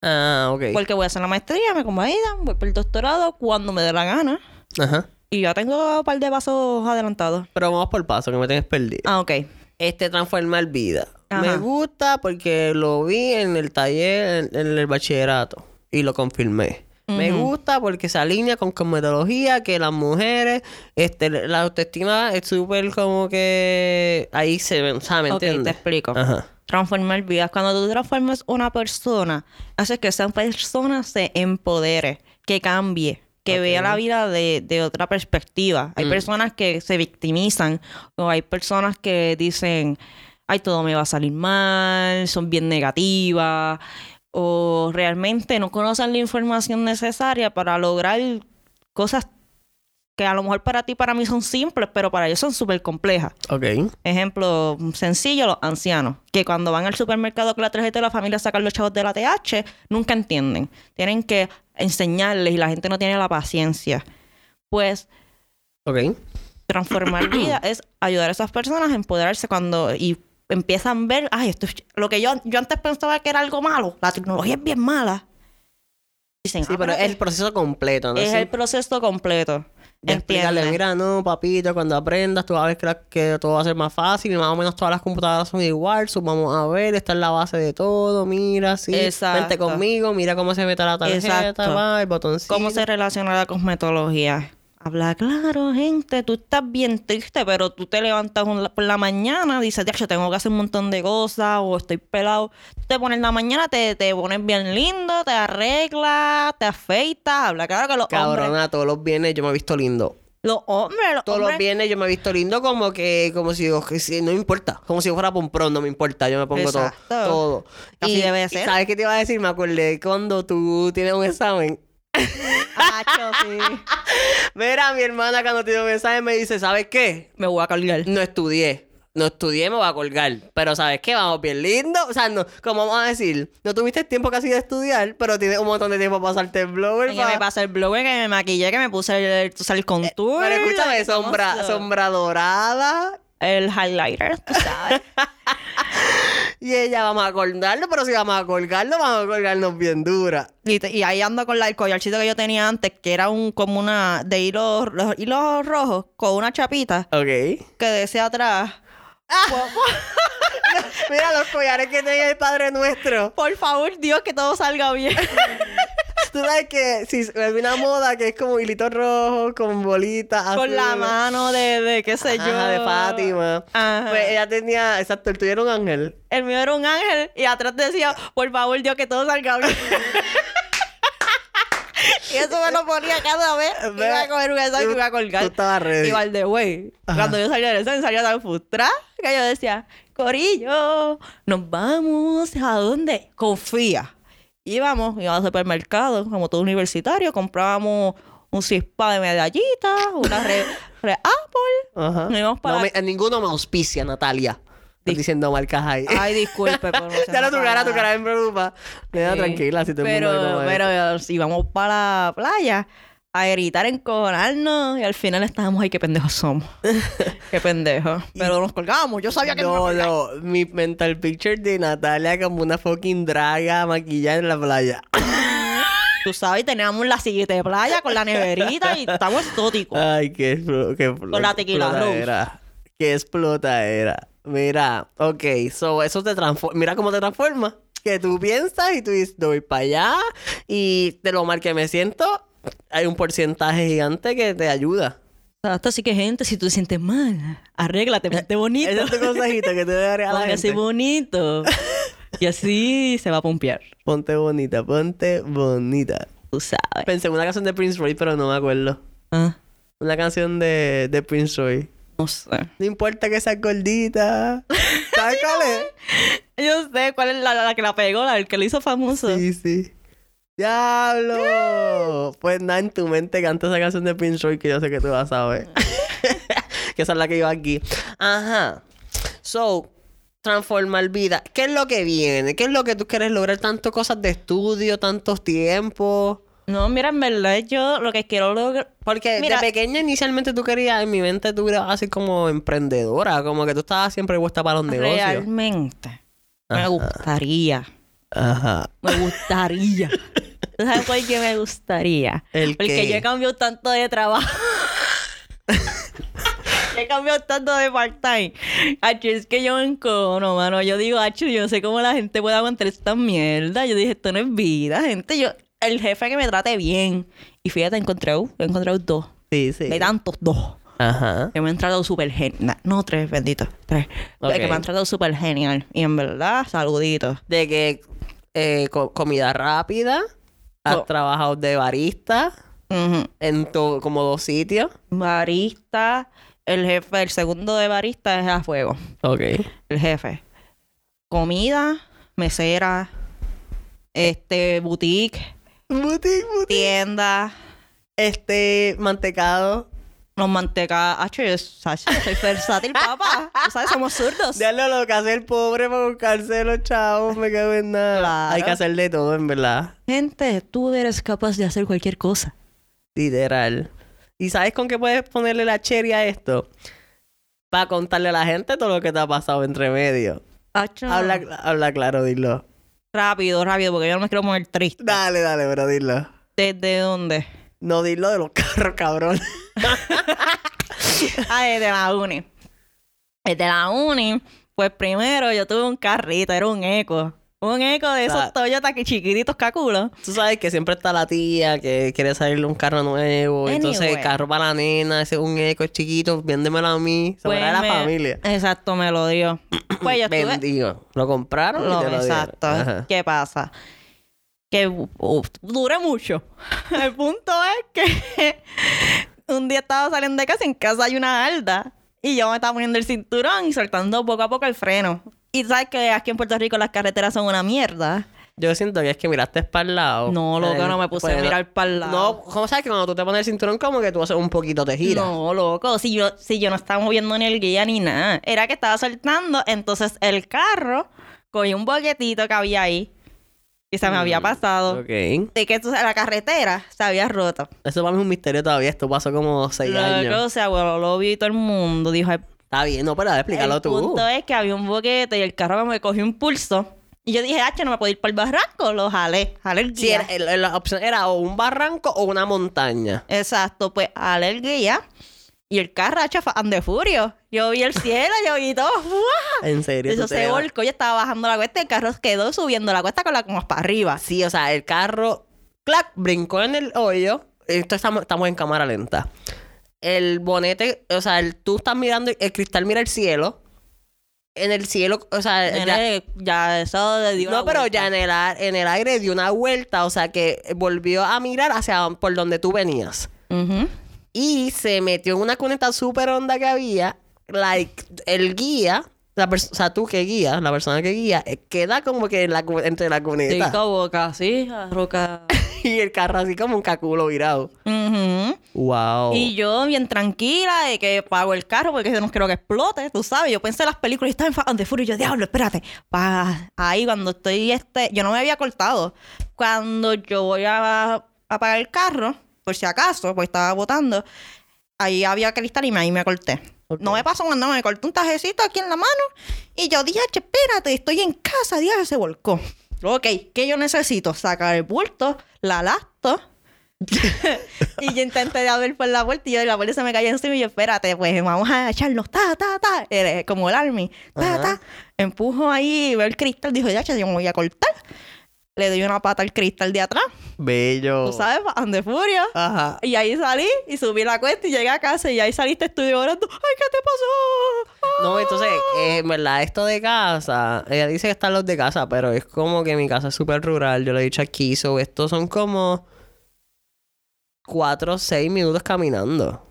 Ah, ok. Porque voy a hacer la maestría, me convalidan, voy por el doctorado cuando me dé la gana. Ajá. Y ya tengo un par de pasos adelantados. Pero vamos por paso, que me tienes perdido. Ah, ok. Este transformar vida. Ajá. Me gusta porque lo vi en el taller, en, en el bachillerato. Y lo confirmé. Me gusta porque se alinea con metodología que las mujeres, este, la autoestima es súper como que ahí se ven, ¿sabes? ¿Me Ok, te entiendes? explico. Ajá. Transformar vidas. Cuando tú transformas una persona, hace que esa persona se empodere, que cambie, que vea la vida de, de otra perspectiva. Hay Mm. personas que se victimizan o hay personas que dicen, ay, todo me va a salir mal, son bien negativas o realmente no conocen la información necesaria para lograr cosas que a lo mejor para ti, para mí son simples, pero para ellos son súper complejas. Ok. Ejemplo sencillo, los ancianos, que cuando van al supermercado con la tarjeta de la familia a sacar los chavos de la TH, nunca entienden. Tienen que enseñarles y la gente no tiene la paciencia. Pues Ok. transformar vida es ayudar a esas personas a empoderarse cuando y empiezan a ver, ay, esto es- lo que yo, yo antes pensaba que era algo malo, la tecnología es bien mala. Dicen, Sí, "Ah, pero es espérate". el proceso completo, ¿no? es Sí. el proceso completo. Explicarle, ¿Entiendes? mira, no, papito, cuando aprendas, tú vas a ver que, que todo va a ser más fácil y más o menos todas las computadoras son igual. so vamos a ver, esta es la base de todo, mira, sí. Exacto. Vente conmigo, mira cómo se mete la tarjeta, va, el botoncito. ¿Cómo se relaciona la cosmetología? Habla claro, gente. Tú estás bien triste, pero tú te levantas por la mañana, dices, yo tengo que hacer un montón de cosas o estoy pelado. Tú te pones en la mañana, te, te pones bien lindo, te arreglas, te afeitas. Habla claro que los hombres... Cabrona, todos los viernes yo me he visto lindo. Los hombres, los Todos los hombres... viernes yo me he visto lindo como que, como si, que si- no me importa. Como si yo fuera pomprón, no me importa. Yo me pongo todo. Exacto. todo. Así y, debe ser. ¿Sabes qué te iba a decir? Me acordé cuando tú tienes un examen. Acho, sí. Mira, mi hermana cuando tiene un examen me dice, ¿sabes qué? Me voy a cargar. No estudié. No estudié, me voy a colgar. Pero ¿sabes qué? Vamos bien lindo. O sea, no, como vamos a decir, no tuviste tiempo casi de estudiar, pero tienes un montón de tiempo para pasarte el blower. Que me pasé el blower, que me maquillé, que me puse el, el contour. Pero escúchame, sombra, sombra dorada. El highlighter, tú sabes. Y ella, vamos a colgarlo, pero si vamos a colgarlo, vamos a colgarnos bien dura. Y, te- y ahí ando con la, el collarcito que yo tenía antes, que era un como una de hilos, los hilos rojos, con una chapita, Ok. que decía atrás. Mira los collares que tenía el Padre Nuestro. Por favor, Dios, que todo salga bien. Tú sabes que si hay una moda que es como hilito rojo con bolitas con la mano de, de qué sé yo. Ajá, de Fátima. Ajá. Pues ella tenía, exacto, el tuyo era un ángel. El mío era un ángel y atrás decía, por favor, Dios, que todo salga bien. y eso me lo ponía cada vez. Ve, Iba a coger un examen y me iba a Tú colgar. estabas ready. Igual de güey. Cuando yo salía del examen, salía tan frustrada que yo decía, Corillo, nos vamos. ¿A dónde? Confía. Íbamos, íbamos al supermercado, como todo universitario, comprábamos un cispa de medallitas, una re, re Apple. Ajá. Íbamos para... No me- ninguno me auspicia, Natalia. Estás diciendo marcas ahí. Ay, disculpe por no ser ya no tu cara, tu cara me preocupa. Queda Sí. tranquila si el pero, pero íbamos para la playa a gritar, encojonarnos y al final estábamos ahí, qué pendejos somos. qué pendejos. Pero nos colgábamos, yo sabía que No, me no, mi mental picture de Natalia como una fucking draga maquillada en la playa. Tú sabes, teníamos la sillita de playa con la neverita y estamos exóticos. Ay, qué explo- qué explo- Con la tequila explotadera. Qué explota era. Mira, ok, so eso te transforma. Mira cómo te transforma. Que tú piensas y tú dices, voy para allá. Y de lo mal que me siento, hay un porcentaje gigante que te ayuda. Exacto, así que gente, si tú te sientes mal, arréglate, ponte bonito. Ese es tu consejito que te voy a la gente. bonito. Y así se va a pompear. Ponte bonita, ponte bonita. Tú sabes. Pensé en una canción de Prince Roy, pero no me acuerdo. Ah, Una canción de, de Prince Roy. no sé. No importa que seas gordita. ¿Sabes cuál es? Yo sé cuál es la, la que la pegó, la el que lo hizo famoso. Sí, sí. ¡Diablo! Pues nada, en tu mente canta esa canción de Prince Roy que yo sé que tú vas a ver. que esa es la que iba aquí. Ajá. So, transformar vida. ¿Qué es lo que viene? ¿Qué es lo que tú quieres lograr? Tanto cosas de estudio, tantos tiempos. No, mira, en verdad yo lo que quiero lograr... Porque Mira- de pequeña inicialmente tú querías, en mi mente tú eras así como emprendedora, como que tú estabas siempre puesta para los negocios. Realmente. Me gustaría. Ajá. Me gustaría. ¿Tú sabes por qué me gustaría? ¿El Porque qué? yo he cambiado tanto de trabajo. he cambiado tanto de part-time. Es que yo me encono, mano. Yo digo, Hacho, yo no sé cómo la gente puede aguantar esta mierda. Yo dije, esto no es vida, gente. Yo, el jefe que me trate bien. Y fíjate, encontré, he encontrado dos. Sí, sí. De tantos, dos. Ajá. Que me han tratado súper genial. No, tres, bendito. Tres. Ok. Que me han tratado súper genial. Y en verdad, saluditos. De que eh, co- comida rápida, has Co- trabajado de barista Ujú. en to- como dos sitios. Barista. El jefe, el segundo de barista es a fuego. Ok. El jefe. Comida, mesera, este, boutique, Boutique, boutique. tienda, Este, mantecado. Los. Hacho, yo, soy versátil, papá. Tú sabes, somos zurdos. Diablo, lo que hace el pobre para buscarse los chavos, me cago en nada. Claro. Hay que hacer de todo, en verdad. Gente, tú eres capaz de hacer cualquier cosa. Literal. ¿Y sabes con qué puedes ponerle la cherry a esto? Para contarle a la gente todo lo que te ha pasado entre medio. Habla, habla claro, dilo. rápido, rápido, porque yo no me quiero poner triste. Dale, dale, pero dilo. ¿Desde dónde? No dilo de los carros, cabrón. Ah, desde la uni. Desde la uni, pues primero yo tuve un carrito, era un eco. Un eco de O sea, esos Toyota que chiquititos caculos. Tú sabes que siempre está la tía que quiere salirle un carro nuevo. Entonces, el carro para la nena, ese es un eco es chiquito, véndemelo a mí. Se Pues de la me- familia. Exacto, me lo dio. Pues yo estuve... ¿Lo compraron? y Lo- te lo exacto. ¿Qué pasa? Que uh, duré mucho. El punto es que un día estaba saliendo de casa, en casa hay una alda. Y yo me estaba poniendo el cinturón y soltando poco a poco el freno. Y sabes que aquí en Puerto Rico las carreteras son una mierda. Yo siento que es que miraste para el lado. No, loco, Eh, no me puse pues, a mirar para el lado. No, ¿cómo sabes que cuando tú te pones el cinturón como que tú haces un poquito te giras? No, loco, si yo, si yo no estaba moviendo ni el guía ni nada. Era que estaba soltando, entonces el carro cogió un boquetito que había ahí y se me había pasado. Mm, Ok. De que entonces la carretera se había roto. Eso para mí es un misterio todavía. Esto pasó como seis Loco, años. o sea, bueno, lo vi todo el mundo. Dijo, "Ay, Está bien, no, pero explícalo el tú. punto es que había un boquete y el carro me cogió impulso. Y yo dije, H, no me puedo ir para el barranco. Lo jalé, jalé el Sí, guía. era- el- la opción era o un barranco o una montaña. Exacto, pues jalé el guía. Y el carro, H, fue de furio. Yo vi el cielo, yo vi todo. ¡guau! En serio. Eso se volcó, yo estaba bajando la cuesta y el carro quedó subiendo la cuesta con la como para arriba. Sí, o sea, el carro, clac, brincó en el hoyo. Esto estamos, estamos en cámara lenta. El bonete, o sea, el, tú estás mirando, el cristal mira el cielo. En el cielo, o sea, ya- Nene, ya eso le dio no, pero vuelta. ya en el, en el aire dio una vuelta, o sea, que volvió a mirar hacia por donde tú venías. Y se metió en una cuneta súper honda que había. Like, el guía, la o sea, tú que guías, la persona que guía, eh, queda como que en la, entre la Sí, cuneta. como casi, la roca. y el carro así como un caculo virado. Wow. Y yo bien tranquila de que pago el carro porque yo no quiero que explote, tú sabes. Yo pensé en las películas y estaba en Fast and the Furious. Yo, diablo, espérate. Pa, ahí cuando estoy, este, yo no me había cortado. Cuando yo voy a apagar el carro, por si acaso, pues estaba botando, ahí había cristal y me- ahí me corté. No me pasó nada, me corté un tajecito aquí en la mano y yo dije, "Che, espérate, estoy en casa, Dios, se volcó. Ok, ¿qué yo necesito? Sacar el bulto, la lasto, y yo intenté abrir por la puerta y yo, la puerta se me cayó encima y yo, espérate, pues vamos a echarnos, ta, ta, ta, como el army, ta, Ajá. ta. Empujo ahí, veo el cristal, dijo, ya, yo me voy a cortar. Le doy una pata al cristal de atrás, Bello. tú sabes, ande furia. Ajá. Y ahí salí y subí la cuesta y llegué a casa y ahí saliste estudio orando. ¡Ay, qué te pasó! No, entonces, eh, en verdad, esto de casa, ella dice que están los de casa, pero es como que mi casa es súper rural, yo lo he dicho aquí, so, estos son como cuatro o seis minutos caminando.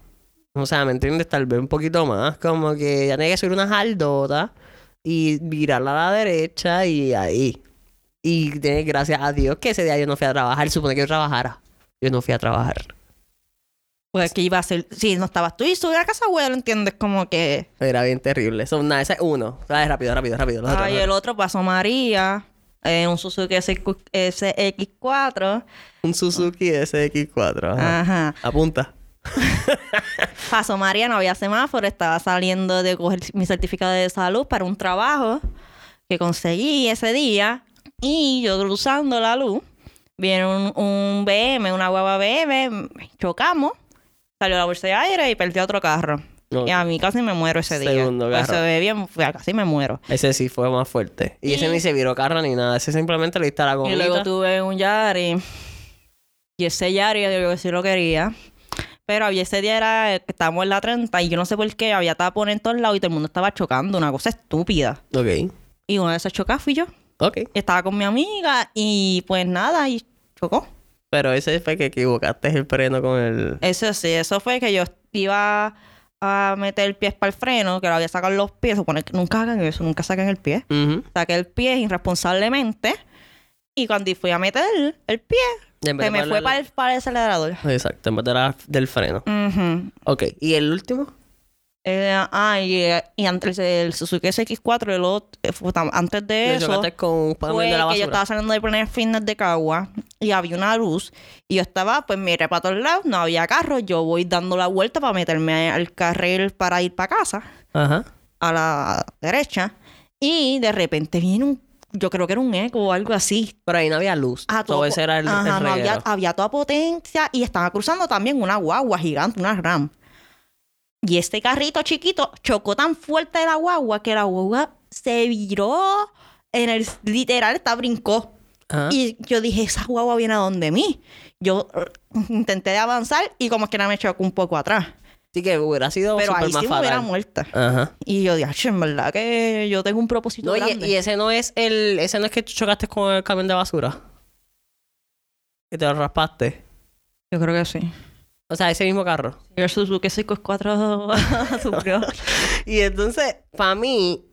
O sea, ¿me entiendes? Tal vez un poquito más, como que ya tiene que subir una jaldota y virarla a la derecha y ahí. Y tiene gracias a Dios que ese día yo no fui a trabajar, supone que yo trabajara. Yo no fui a trabajar. Pues que iba a ser, si no estabas tú y subí a casa, güey, lo entiendes como que... Era bien terrible. So, nada, ese es uno. Dale, rápido, rápido, rápido. los Ay, el otro pasó María, eh, un Suzuki SX4. Un Suzuki SX4. Ajá. Ajá. Apunta. Pasó María, no había semáforo, estaba saliendo de coger mi certificado de salud para un trabajo que conseguí ese día. Y yo cruzando la luz, viene un, un BM, una guagua BM, chocamos, salió la bolsa de aire y perdí otro carro. Y a mí casi me muero ese día. Segundo Pues carro. se ve bien, casi me muero. Ese sí fue más fuerte. Y ese ni se viró carro ni nada. Ese simplemente le diste la Y gomita. luego tuve un Yari. Y ese Yari yo digo que sí lo quería. Pero había ese día era eh, que estábamos en la 30 y yo no sé por qué había tapón en todos lados y todo el mundo estaba chocando. Una cosa estúpida. Ok. Y una de esas chocas fui yo. Ok. Estaba con mi amiga y pues nada, y chocó. Pero ese fue que equivocaste el freno con el... Eso sí, eso fue que yo iba a meter el pie para el freno, que lo había sacado los pies. Supone que nunca hagan eso, nunca saquen el pie. Ujú. Saqué el pie irresponsablemente. Y cuando fui a meter el pie, se me fue para el, para el acelerador. Exacto, en vez de la- del freno. Ujú. Ok. ¿Y el último? Eh, ah, y, eh, y antes del Suzuki SX4, el otro, eh, antes de eso, con fue de la que yo estaba saliendo del Planet Fitness de Cagua y había una luz y yo estaba, pues miré para todos lados, no había carro, yo voy dando la vuelta para meterme al carril para ir para casa, Ajá. a la derecha, y de repente viene un, yo creo que era un eco o algo así. Pero ahí no había luz. A Todo todo- ese era el, Ajá, el no, había, había toda potencia y estaba cruzando también una guagua gigante, una RAM. Y este carrito chiquito chocó tan fuerte la guagua que la guagua se viró en el literal, está brincó. Ajá. Y yo dije, esa guagua viene a donde mí. Yo eh, intenté avanzar y como que no me chocó un poco atrás. Así que hubiera sido Pero súper ahí más sí me hubiera muerta. Ajá. Y yo dije, "Ach, en verdad que yo tengo un propósito No, grande. y ese no es el... Ese no es que tú chocaste con el camión de basura. Que te lo raspaste. Yo creo que sí. O sea, ese mismo carro. Y el Suzuki 4 sufrió. Y entonces, para mí,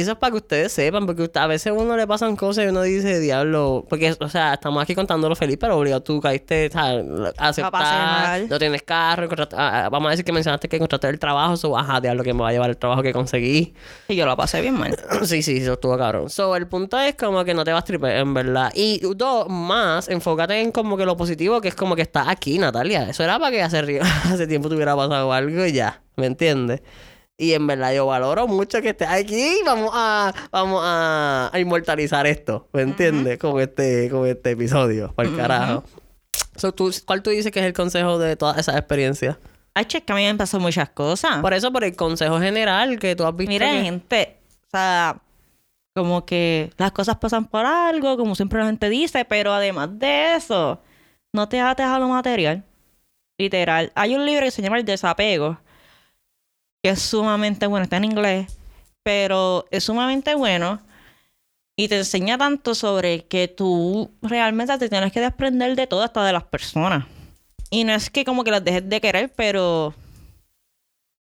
eso es para que ustedes sepan, porque a veces a uno le pasan cosas y uno dice, diablo, porque, o sea, estamos aquí contándolo feliz, pero obligado tú caíste, ¿sabes? aceptar, no tienes carro, ah, ah, vamos a decir que mencionaste que encontraste el trabajo, so, ajá, diablo, que me va a llevar el trabajo que conseguí. Y yo la pasé bien mal. Sí, sí, eso estuvo cabrón. So, el punto es como que no te vas a tripear, en verdad. Y dos, más, enfócate en como que lo positivo, que es como que estás aquí, Natalia. Eso era para que hace, hace tiempo te hubiera pasado algo y ya, ¿me entiendes? Y en verdad yo valoro mucho que estés aquí. Vamos a, vamos a, a inmortalizar esto, ¿me entiendes? Con este, con este episodio, por el carajo. So, tú, ¿Cuál tú dices que es el consejo de todas esas experiencias? Ay, che, que a mí me pasó muchas cosas. Por eso, por el consejo general que tú has visto. Mira, que- gente, o sea, como que las cosas pasan por algo, como siempre la gente dice, pero además de eso, no te ates a lo material. Literal. Hay un libro que se llama El Desapego, que es sumamente bueno, está en inglés, pero es sumamente bueno y te enseña tanto sobre que tú realmente te tienes que desprender de todo, hasta de las personas. Y no es que como que las dejes de querer, pero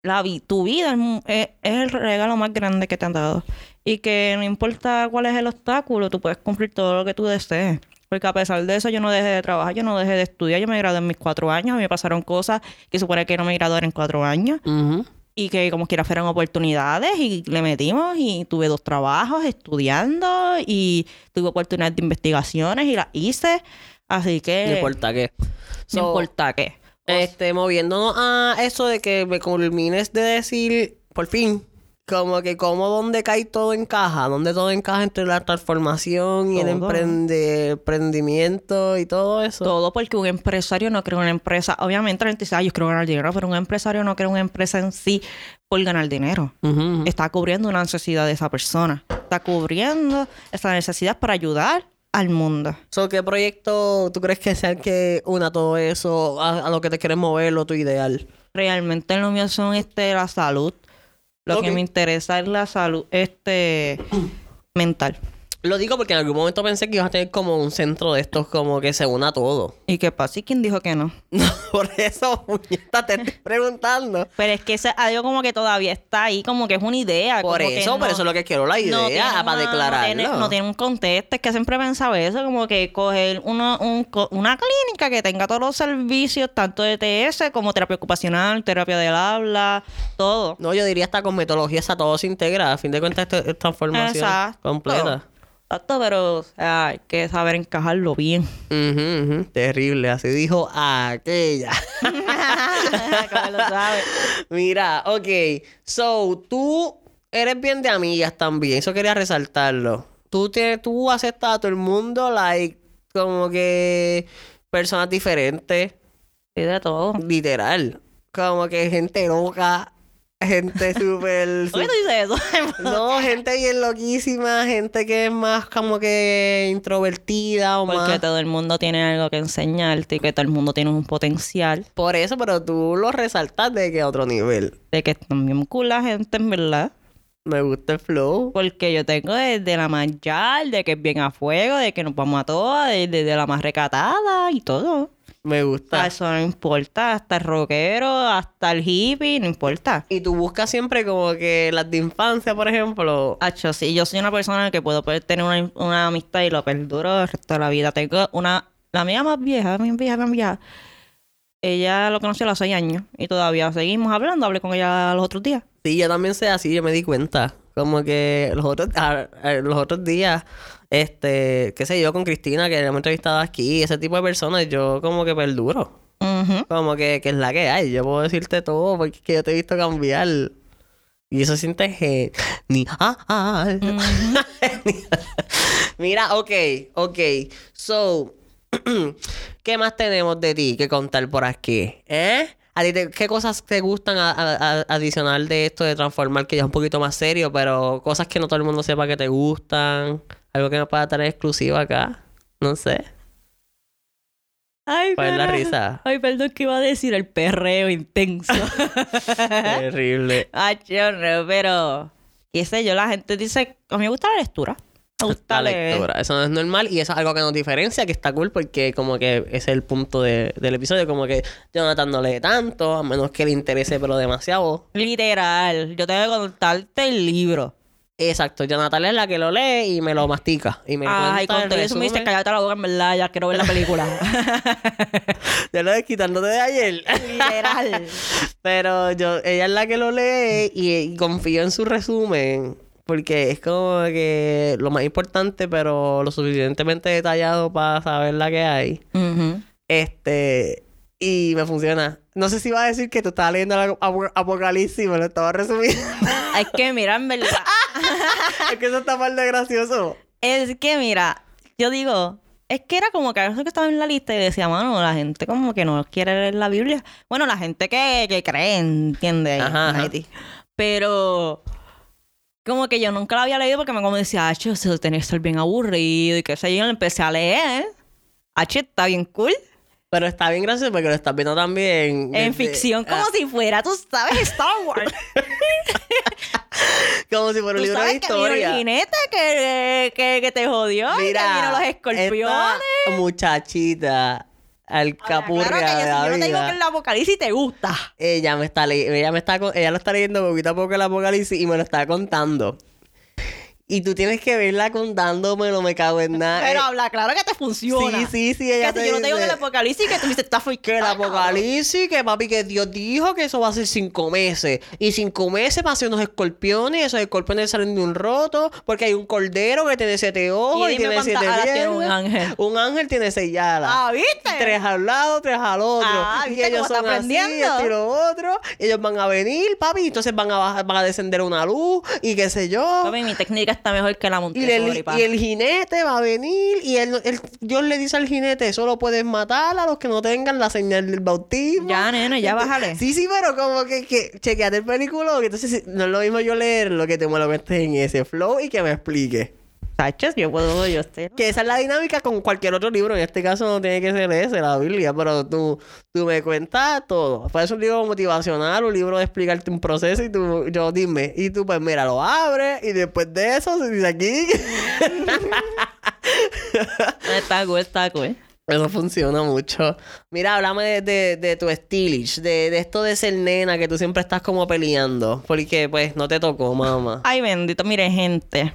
la tu vida es, es- el regalo más grande que te han dado. Y que no importa cuál es el obstáculo, tú puedes cumplir todo lo que tú desees. Porque a pesar de eso, yo no dejé de trabajar, yo no dejé de estudiar, yo me gradué en mis cuatro años, a mí me pasaron cosas que supone que no me gradué en cuatro años. Ujú. Y que como quiera fueron oportunidades y le metimos y tuve dos trabajos estudiando y tuve oportunidades de investigaciones y las hice. Así que No importa qué. no So, importa qué. Este, moviéndonos a eso de que me culmines de decir, por fin, como que como donde cae todo encaja, donde todo encaja entre la transformación y el emprende- emprendimiento y todo eso. Todo porque un empresario no crea una empresa. Obviamente la gente dice, ah, yo quiero ganar dinero, pero un empresario no crea una empresa en sí por ganar dinero. Está cubriendo una necesidad de esa persona. Está cubriendo esa necesidad para ayudar al mundo. So, ¿Qué proyecto tú crees que sea el que una todo eso a, a lo que te quieres mover o tu ideal? Realmente lo mío son este la salud. Lo que me interesa es la salud este mental. Lo digo porque en algún momento pensé que ibas a tener como un centro de estos como que se una todo. ¿Y qué pasa? ¿Y quién dijo que no? No, por eso, puñeta, te estoy preguntando. Pero es que es algo como que todavía está ahí, como que es una idea. Por como eso, no- por eso es lo que quiero la idea, no para una- declararlo. No tiene, no tiene un contexto. Es que siempre pensaba eso, como que coger uno, un una clínica que tenga todos los servicios, tanto de TS como terapia ocupacional, terapia del habla, todo. No, yo diría hasta con metodología esa todo se integra. A fin de cuentas, esto es transformación Exacto. completa. Pero o sea, hay que saber encajarlo bien. Terrible, así dijo aquella. Como lo sabes. Mira, ok. So, tú eres bien de amigas también. Eso quería resaltarlo. Tú, tienes, tú aceptas a todo el mundo, like, como que personas diferentes. Sí, de todo. Literal. Como que gente loca, gente súper... ¿Por qué tú dices eso? No, gente bien loquísima, gente que es más como que introvertida o Porque más... todo el mundo tiene algo que enseñarte y que todo el mundo tiene un potencial Por eso, pero tú lo resaltas de que a otro nivel. de que bien cool la gente, en verdad. Me gusta el flow. Porque yo tengo desde la más yal, de que es bien a fuego, de que nos vamos a todas, desde de la más recatada y todo. Me gusta. sea, eso no importa, hasta el rockero, hasta el hippie, no importa. Y tú buscas siempre como que las de infancia, por ejemplo. Hacho, sí, yo soy una persona que puedo poder tener una, una amistad y lo perduro el resto de la vida. Tengo una, la mía más vieja, mi vieja, mi vieja. Ella lo conoció a los seis años y todavía seguimos hablando. Hablé con ella los otros días. Sí, yo también soy así, yo me di cuenta. Como que los otros, a- a- los otros días, este, qué sé yo, con Cristina, que hemos entrevistado aquí, ese tipo de personas, yo como que perduro. Como que, que es la que hay. Yo puedo decirte todo porque es que yo te he visto cambiar. Y eso siente genial. Mira, ok, ok. So, ¿qué más tenemos de ti que contar por aquí? ¿Eh? ¿A ti te- ¿Qué cosas te gustan a- a- a- adicional de esto de transformar, que ya es un poquito más serio, pero cosas que no todo el mundo sepa que te gustan? Algo que me pueda tener exclusivo acá. No sé. Ay, ¿Cuál es la carajo. risa? Ay, perdón, que iba a decir el perreo intenso. Terrible. Ay, no, pero... Qué sé yo, la gente dice... A mí me gusta la lectura. Me gusta La leer. lectura. Eso no es normal y eso es algo que nos diferencia, que está cool porque como que ese es el punto de- del episodio, como que Jonathan no lee tanto, a menos que le interese pero demasiado. Literal. Yo tengo que contarte el libro. Exacto, Jonathan es la que lo lee y me lo mastica. Y me Ay, con todo eso me dice, cállate la boca, en verdad, ya quiero ver la película. Ya lo quitándote de ayer. Literal. pero yo, ella es la que lo lee y, y confío en su resumen. Porque es como que lo más importante, pero lo suficientemente detallado para saber la que hay. Este, y me funciona. No sé si iba a decir que tú estabas leyendo el Apo- Apocalipsis me lo estaba resumiendo. Es que, mira, en verdad... es que eso está mal de gracioso. Es que, mira, yo digo, es que era como que a veces que estaba en la lista y decía, mano, la gente como que no quiere leer la Biblia. Bueno, la gente que, que cree, ¿entiendes? Ajá. Haití. Pero como que yo nunca la había leído porque me como decía, H, eso tiene que ser bien aburrido y que sé yo, lo empecé a leer. H, está bien cool. Pero está bien gracioso porque lo estás viendo también. En desde- ficción, como ah, si fuera, tú sabes, Star Wars. como si fuera un libro de sabes que el historia. jinete que, que, que te jodió y que vino los escorpiones. esta muchachita, alcapurria Claro que de la yo no te digo que el apocalipsis te gusta. ella me está ella me está ella lo está leyendo poquito a poco el apocalipsis y me lo está contando. Y tú tienes que verla contándomelo, me cago en nada. Pero Eh, habla claro que te funciona. Sí, sí, sí. Ella Que si yo no te digo que el apocalipsis que tú dices, está fue que el apocalipsis, que papi, que Dios dijo que eso va a ser cinco meses. Y cinco meses va a ser unos escorpiones. Y esos escorpiones salen de un roto. Porque hay un cordero que tiene siete ojos Y y, tiene siete alas tiene un ángel. Un ángel tiene seis alas. Ah, ¿viste? Tres al lado, tres al otro. Ah, y ¿viste ellos cómo está son así, aprendiendo? y lo otro. Ellos van a venir, papi, y entonces van a bajar, van a descender una luz y qué sé yo. Papi, mi técnica está mejor que la Y, Montessori, el, pa. y el jinete va a venir y el, el- Dios le dice al jinete, solo puedes matar a los que no tengan la señal del bautismo. Ya, nena, ya bájale. Sí, sí, pero como que, que chequeate el película, que entonces no es lo mismo yo leerlo que te me lo metes en ese flow y que me explique. Yo puedo, yo estoy... Que esa es la dinámica con cualquier otro libro. En este caso no tiene que ser ese, la Biblia, pero tú, tú me cuentas todo. Parece un libro motivacional, un libro de explicarte un proceso y tú, yo dime, y tú pues mira, lo abres y después de eso se dice aquí. Está cool, está cool. Eso funciona mucho. Mira, háblame de, de, de tu stylish, de, de esto de ser nena que tú siempre estás como peleando. Porque pues no te tocó, mamá. Ay, bendito, mire, gente.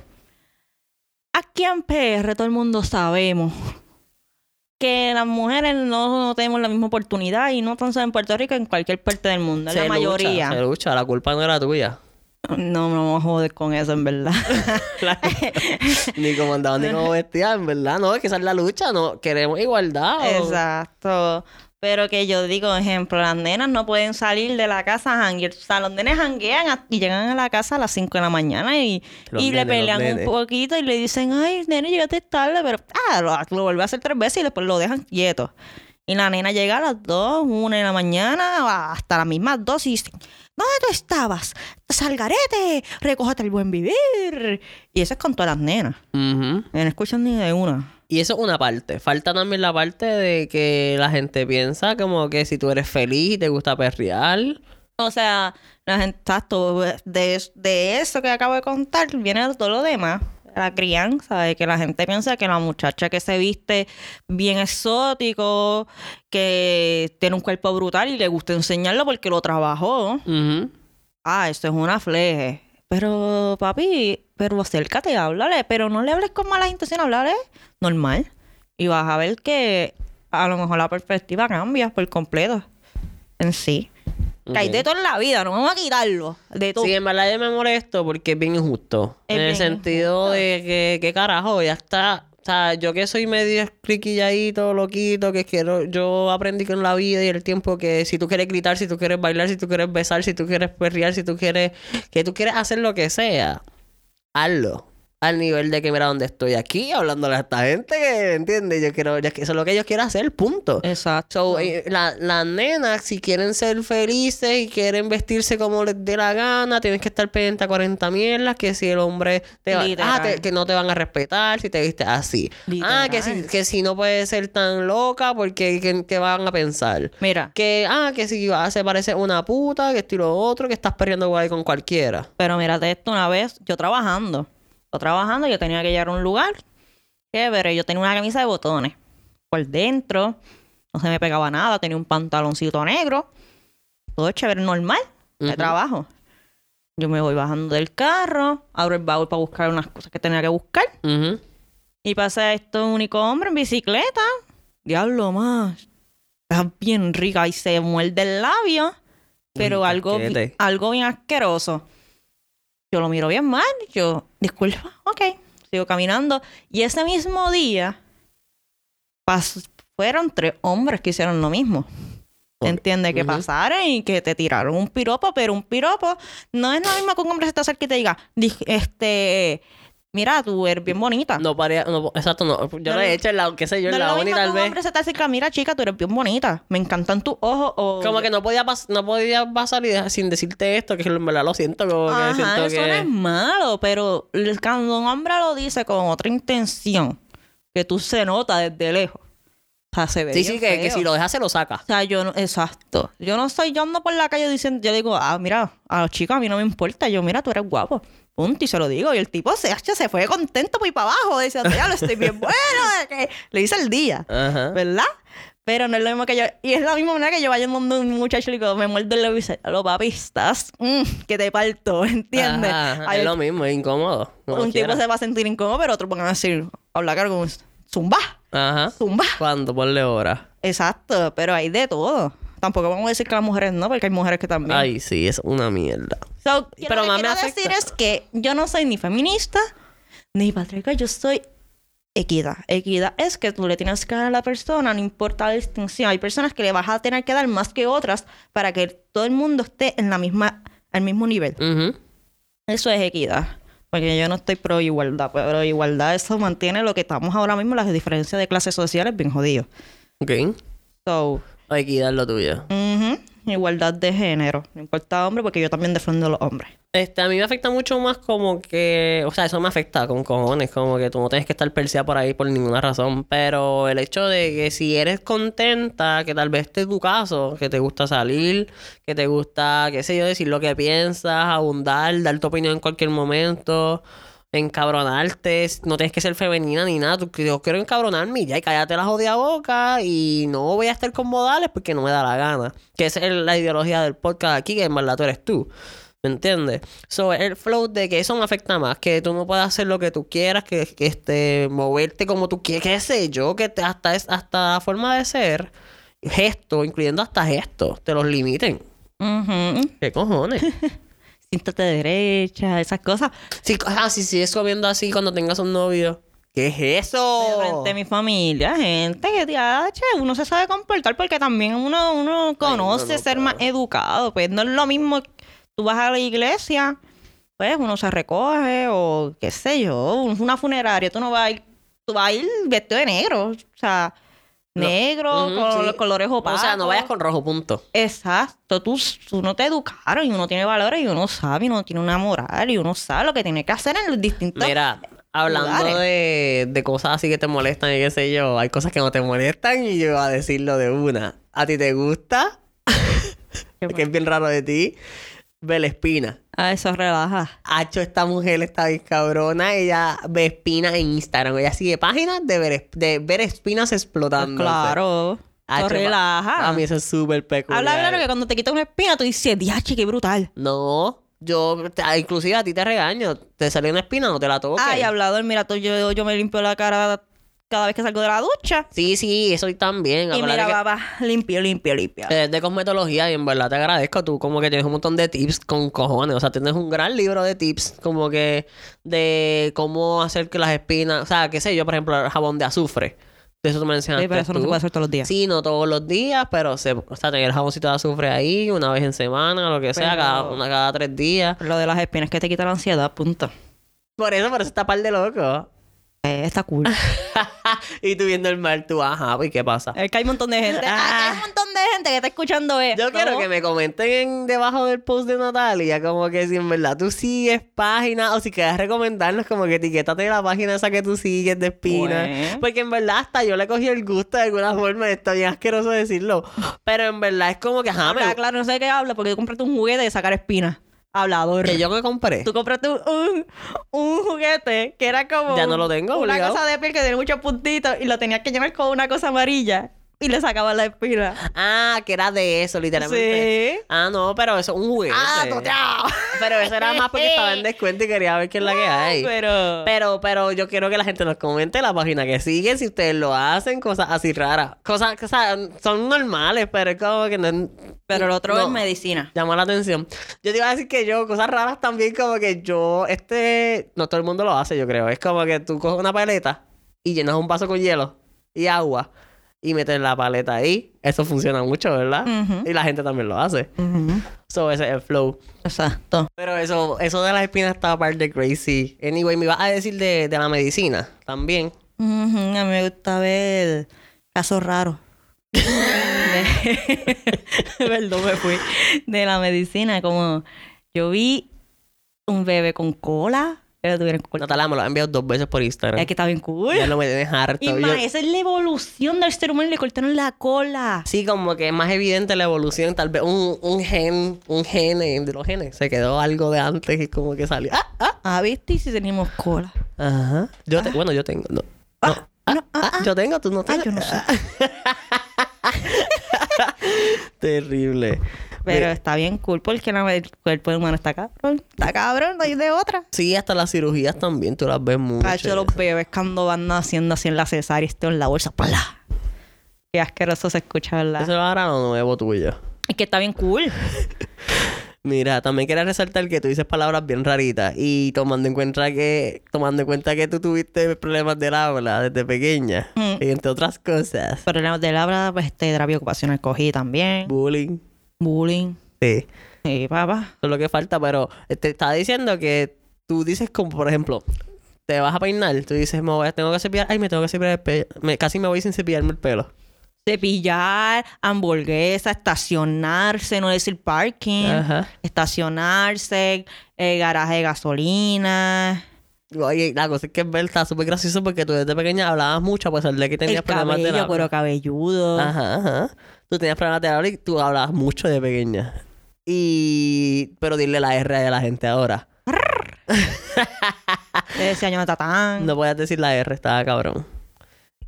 Aquí en PR todo el mundo sabemos que las mujeres no, no tenemos la misma oportunidad y no tan solo en Puerto Rico, en cualquier parte del mundo. La lucha, mayoría. se lucha, la culpa no era tuya. No, no vamos a joder con eso, en verdad. ni como andaban ni como vestían, en verdad. No, es que esa es la lucha, no. Queremos igualdad. o- Exacto. Pero que yo digo, ejemplo, las nenas no pueden salir de la casa a janguear. O sea, los nenes janguean a- y llegan a la casa a las 5 de la mañana y, y le nenes, pelean un poquito y le dicen, ay, nene, llegaste tarde, pero ah, lo, lo vuelve a hacer tres veces y después lo dejan quieto. Y la nena llega a las 2, 1 de la mañana, hasta las mismas 2 y dice, ¿dónde tú estabas? Salgarete, recógete el buen vivir. Y eso es con todas las nenas. Ujú. No escuchan ni de una. Y eso es una parte. Falta también la parte de que la gente piensa como que si tú eres feliz y te gusta perrear. O sea, la gente, exacto, de, de eso que acabo de contar viene todo lo demás. La crianza, de que la gente piensa que la muchacha que se viste bien exótico, que tiene un cuerpo brutal y le gusta enseñarlo porque lo trabajó. Ah, esto es una fleje. Pero, papi, pero acércate, háblale. Pero no le hables con malas intenciones, háblale normal. Y vas a ver que a lo mejor la perspectiva cambia por completo en sí. Que hay de todo en la vida, no vamos a quitarlo. De todo. Sí, en verdad yo me molesto porque es bien injusto. Es en el sentido de que, ¿qué carajo? Ya está. O sea, yo que soy medio cliquilladito, loquito, que quiero, yo aprendí con la vida y el tiempo que si tú quieres gritar, si tú quieres bailar, si tú quieres besar, si tú quieres perrear, si tú quieres, que tú quieres hacer lo que sea, hazlo. Al nivel de que mira dónde estoy aquí, hablándole a esta gente que, ¿entiendes? Yo quiero, que eso es lo que ellos quieren hacer, punto. Exacto. So, eh, la- las nenas, si quieren ser felices y quieren vestirse como les dé la gana, tienes que estar pendiente a 40 mierdas, que si el hombre te va, ah, te- que no te van a respetar si te vistes así. Ah, que si, que si no puedes ser tan loca porque ¿qué, qué van a pensar? Mira, Que, ah, que si ah, se parece una puta, que esto y lo otro, que estás perdiendo guay con cualquiera. pero mírate esto una vez, yo trabajando. Yo trabajando, yo tenía que llegar a un lugar. Chévere, yo tenía una camisa de botones. Por dentro, no se me pegaba nada, tenía un pantaloncito negro. Todo chévere, normal, de trabajo. Yo me voy bajando del carro, abro el baúl para buscar unas cosas que tenía que buscar. Y pasa esto, un único hombre en bicicleta. Diablo más. Está bien rica y se muerde el labio. Pero algo, algo bien asqueroso. Yo lo miro bien mal. Yo, disculpa, ok. Sigo caminando. Y ese mismo día pas- fueron tres hombres que hicieron lo mismo. ¿Entiendes? Que Ujú. pasaron y que te tiraron un piropo, pero un piropo no es lo mismo que un hombre se te acerque y te diga, "Dij- este, mira, tú eres bien bonita. No paría, no, exacto, no. Yo No, le he hecho en la, qué sé yo, No en es la lo uni mismo que tal vez. hombre se te acerca, mira, chica, tú eres bien bonita. Me encantan tus ojos. O... Como que no podía, pas- no podía pasar y sin decirte esto, que en verdad lo siento, como que Ajá, siento eso que... no es malo, pero el- cuando un hombre lo dice con otra intención, que tú se nota desde lejos. O sea, se ve Sí, sí, que, que si lo dejas se lo saca. O sea, yo no, exacto. Yo no estoy, yo ando por la calle diciendo, yo digo, ah, mira, a los chicos a mí no me importa. Yo, mira, tú eres guapo. Punto, y se lo digo. Y el tipo se, se fue contento ir para abajo. Dice, ya lo estoy bien bueno. que Le hice el día. Ajá. ¿Verdad? Pero no es lo mismo que yo. Y es la misma manera que yo vaya donde un muchacho y digo, me muerdo el labio y dice, lo papi, estás, mm, que te parto, ¿entiendes? Ajá, ajá, Hay- es lo mismo, es incómodo. un quiera. tipo se va a sentir incómodo, pero otro van a decir, habla cargo, zumba, Ajá. zumba. ¿Cuándo? Ponle hora. Exacto, pero hay de todo. Tampoco vamos a decir que las mujeres no, porque hay mujeres que también. Ay, sí, es una mierda. So, Pero lo que quiero afecta. decir es que yo no soy ni feminista ni patriarca, yo soy equidad. Equidad es que tú le tienes que dar a la persona, no importa la distinción. Hay personas que le vas a tener que dar más que otras para que todo el mundo esté en la misma, al mismo nivel. Eso es equidad. Porque yo no estoy pro igualdad, pero igualdad eso mantiene lo que estamos ahora mismo, las diferencias de clases sociales bien jodidos. Ok. So, que dar lo tuyo. ujú, igualdad de género. No importa hombre, porque yo también defiendo a los hombres. Este, a mí me afecta mucho más como que, o sea, eso me afecta con cojones, como que tú no tienes que estar perseada por ahí por ninguna razón, pero el hecho de que si eres contenta, que tal vez este es tu caso, que te gusta salir, que te gusta, qué sé yo, decir lo que piensas, abundar, dar tu opinión en cualquier momento, encabronarte, no tienes que ser femenina ni nada, tú, yo quiero encabronarme y ya, y cállate la jodida boca y no voy a estar con modales porque no me da la gana, que esa es la ideología del podcast aquí, que en verdad tú eres tú. ¿Me entiendes? So, el flow de que eso me afecta más, que tú no puedas hacer lo que tú quieras, que, que este, moverte como tú quieras, qué sé yo, que te- hasta, es, hasta la forma de ser, gestos, incluyendo hasta gestos, te los limiten. ¿Qué cojones? Siéntate derecha, esas cosas. sí, ah, si sigues comiendo así cuando tengas un novio. ¿Qué es eso? De frente a mi familia, gente que uno se sabe comportar porque también uno, uno conoce no ser más educado. Pues no es lo mismo, tú vas a la iglesia, pues uno se recoge o qué sé yo, una funeraria, tú no vas a ir, tú vas a ir vestido de negro, o sea, negro, con sí. los colores opacos. O sea, no vayas con rojo, punto. Exacto, tú, tú no te educaron y uno tiene valores y uno sabe y uno tiene una moral y uno sabe lo que tiene que hacer en los distintos... Mira, hablando de, de cosas así que te molestan y qué sé yo, hay cosas que no te molestan y yo voy a decirlo de una. ¿A ti te gusta? ¿Qué que es bien raro de ti. Belespina. Ah, eso relaja. Hacho, esta mujer está bien cabrona. Ella ve espinas en Instagram. Ella sigue páginas de ver, de ver espinas explotando. Claro. Eso relaja. A mí eso es súper peculiar. Habla claro que cuando te quitan una espina, tú dices, diache, qué brutal. No, yo, inclusive a ti te regaño. Te sale una espina, no te la toques. Ay, hablador, mira, tú, yo, yo me limpio la cara cada vez que salgo de la ducha. Sí, sí, eso también. Y mira, papá, limpio, limpio, limpio. Es de cosmetología y en verdad te agradezco. Tú como que tienes un montón de tips con cojones. O sea, tienes un gran libro de tips como que de cómo hacer que las espinas... O sea, qué sé yo, por ejemplo, el jabón de azufre. De eso tú me enseñaste Sí, pero eso no se tú. puede hacer todos los días. Sí, no todos los días, pero se, o sea, tener el jaboncito de azufre ahí una vez en semana, lo que sea, Pero- cada, una, cada tres días. Lo de las espinas que te quita la ansiedad, punto. Por eso, por eso está par de loco. Eh, está cool. y tú viendo el mar, tú, ajá, ¿y qué pasa? es que hay un montón de gente. Ah, hay un montón de gente que está escuchando esto. Yo quiero que me comenten en- debajo del post de Natalia, como que si en verdad tú sigues páginas o si quieres recomendarnos, como que etiquétate la página esa que tú sigues de Espina. Bueno. Porque en verdad hasta yo le cogí el gusto de alguna forma, está bien asqueroso decirlo. Pero en verdad es como que, ajá, me- claro, no sé de qué habla porque tú compraste un juguete de sacar espinas. Hablador. que yo me compré. Tú compraste un, un, un juguete que era como. Ya no lo tengo, Una obligado. cosa de piel que tiene muchos puntitos y lo tenías que llenar con una cosa amarilla y le sacaban la espina. Ah, que era de eso, literalmente. Sí. Ah, no, pero eso es un juguete. Ah, toteado. Pero eso era más porque estaba en descuento y quería ver qué es la que hay. Pero. Pero, pero yo quiero que la gente nos comente la página que siguen, si ustedes lo hacen, cosas así raras. Cosas que son normales, pero es como que no. Pero lo otro no, es medicina. Llama la atención. Yo te iba a decir que yo, cosas raras también, como que yo, este. No todo el mundo lo hace, yo creo. Es como que tú coges una paleta y llenas un vaso con hielo y agua y metes la paleta ahí. Eso funciona mucho, ¿verdad? Y la gente también lo hace. So, ese es el flow. Exacto. Pero eso, eso de las espinas estaba parte de crazy. Anyway, me ibas a decir de, de la medicina también. A mí me gusta ver casos raros. De- Perdón, me fui. De la medicina, como yo vi un bebé con cola. Que lo tuvieron. Natalia me lo ha enviado dos veces por Instagram. Es que está bien cool. Ya no me tienes harto. Y Yo- más, esa es la evolución del ser humano. Le cortaron la cola. Sí, como que es más evidente la evolución. Tal vez un, un gen, un gen eh, de los genes. Se quedó algo de antes y como que salió. ¡Ah! ¡Ah! Ah, ¿viste? Y si tenemos cola. Ajá. Yo te- bueno, yo tengo. No. No. Ah, ah, yo tengo, tú no tienes. yo no sé. Terrible. Pero está bien cool porque la- el cuerpo humano está cabrón. Está cabrón, no hay de otra. Sí, hasta las cirugías también, tú las ves mucho. Cacho, los bebés cuando van naciendo así en la cesárea, esto en la bolsa, ¡pala! Qué asqueroso se escucha, ¿verdad? Eso era lo nuevo tuyo. Es que está bien cool. Mira, también quería resaltar que tú dices palabras bien raritas y tomando en cuenta que tomando en cuenta que tú tuviste problemas del habla desde pequeña Mm. y entre otras cosas, Problemas del habla, pues, este, terapia ocupacional cogí también. bullying, Bullying. sí, Sí, papá. eso es lo que falta, pero te estaba diciendo que tú dices como por ejemplo, te vas a peinar, tú dices, me voy, a- tengo que cepillar, ay, me tengo que cepillar el pelo, me, casi me voy sin cepillarme el pelo. Cepillar, hamburguesa, estacionarse, no decir parking. Ajá. Estacionarse, eh, garaje de gasolina. Oye, la cosa es que es verdad, está súper gracioso porque tú desde pequeña hablabas mucho a pesar de que tenías El problemas de cabello, habla. cuero cabelludo. Ajá, ajá. Tú tenías problemas de habla y tú hablabas mucho de pequeña. Y... Pero dile la R a la gente ahora. Le decía yo tatán. No podías decir la R, estaba cabrón.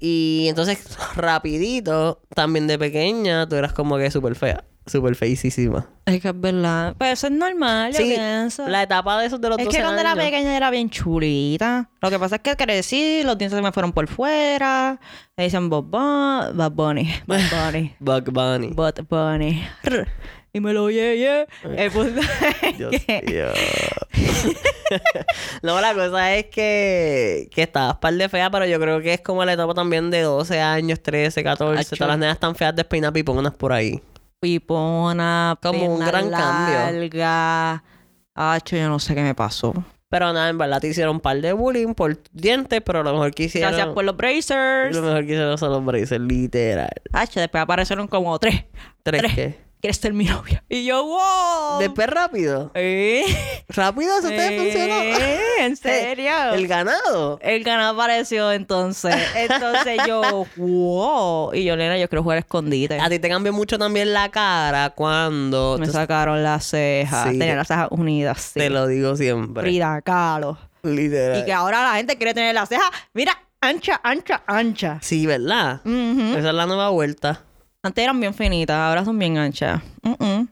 Y entonces, rapidito, también de pequeña, tú eras como que súper fea. Súper feísima. Es que es verdad. Pero eso es normal, yo pienso. la etapa de esos de los Es 12 que cuando era pequeña era bien chulita. Lo que pasa es que crecí, los dientes se me fueron por fuera. Me dicen Bob Bunny. Bad Bunny. Bad Bunny. Bug Bunny. Bad Bunny. Y me lo oye, El punto es Dios mío. no, la cosa es que, que estabas par de fea, pero yo creo que es como la etapa también de 12 años, 13, 14. Acho. Todas las nenas están feas despeinadas piponas por ahí. Pipona, Como un gran cambio. larga. Acho, yo no sé qué me pasó. Pero nada, en verdad te hicieron un par de bullying por dientes, pero lo mejor que hicieron... Gracias por los bracers. Lo mejor que hicieron son los braces, literal. Acho, después aparecieron como tres. ¿Tres Tres. qué? ¿Quieres ser mi novia? Y yo, wow. Después rápido. ¿Eh? Rápido, eso te funcionó. ¿Eh? ¿En serio? El ganado. El ganado apareció entonces. Entonces yo, wow. Y yo, Lena, yo quiero jugar escondite. A ti te cambió mucho también la cara cuando... Me sacaron las cejas. Sí. Tenía las cejas unidas. Sí. Te lo digo siempre. Frida Kahlo. Literal. Y que ahora la gente quiere tener las cejas, mira, ancha, ancha, ancha. Sí, ¿verdad? Esa es la nueva vuelta. Antes eran bien finitas, ahora son bien anchas.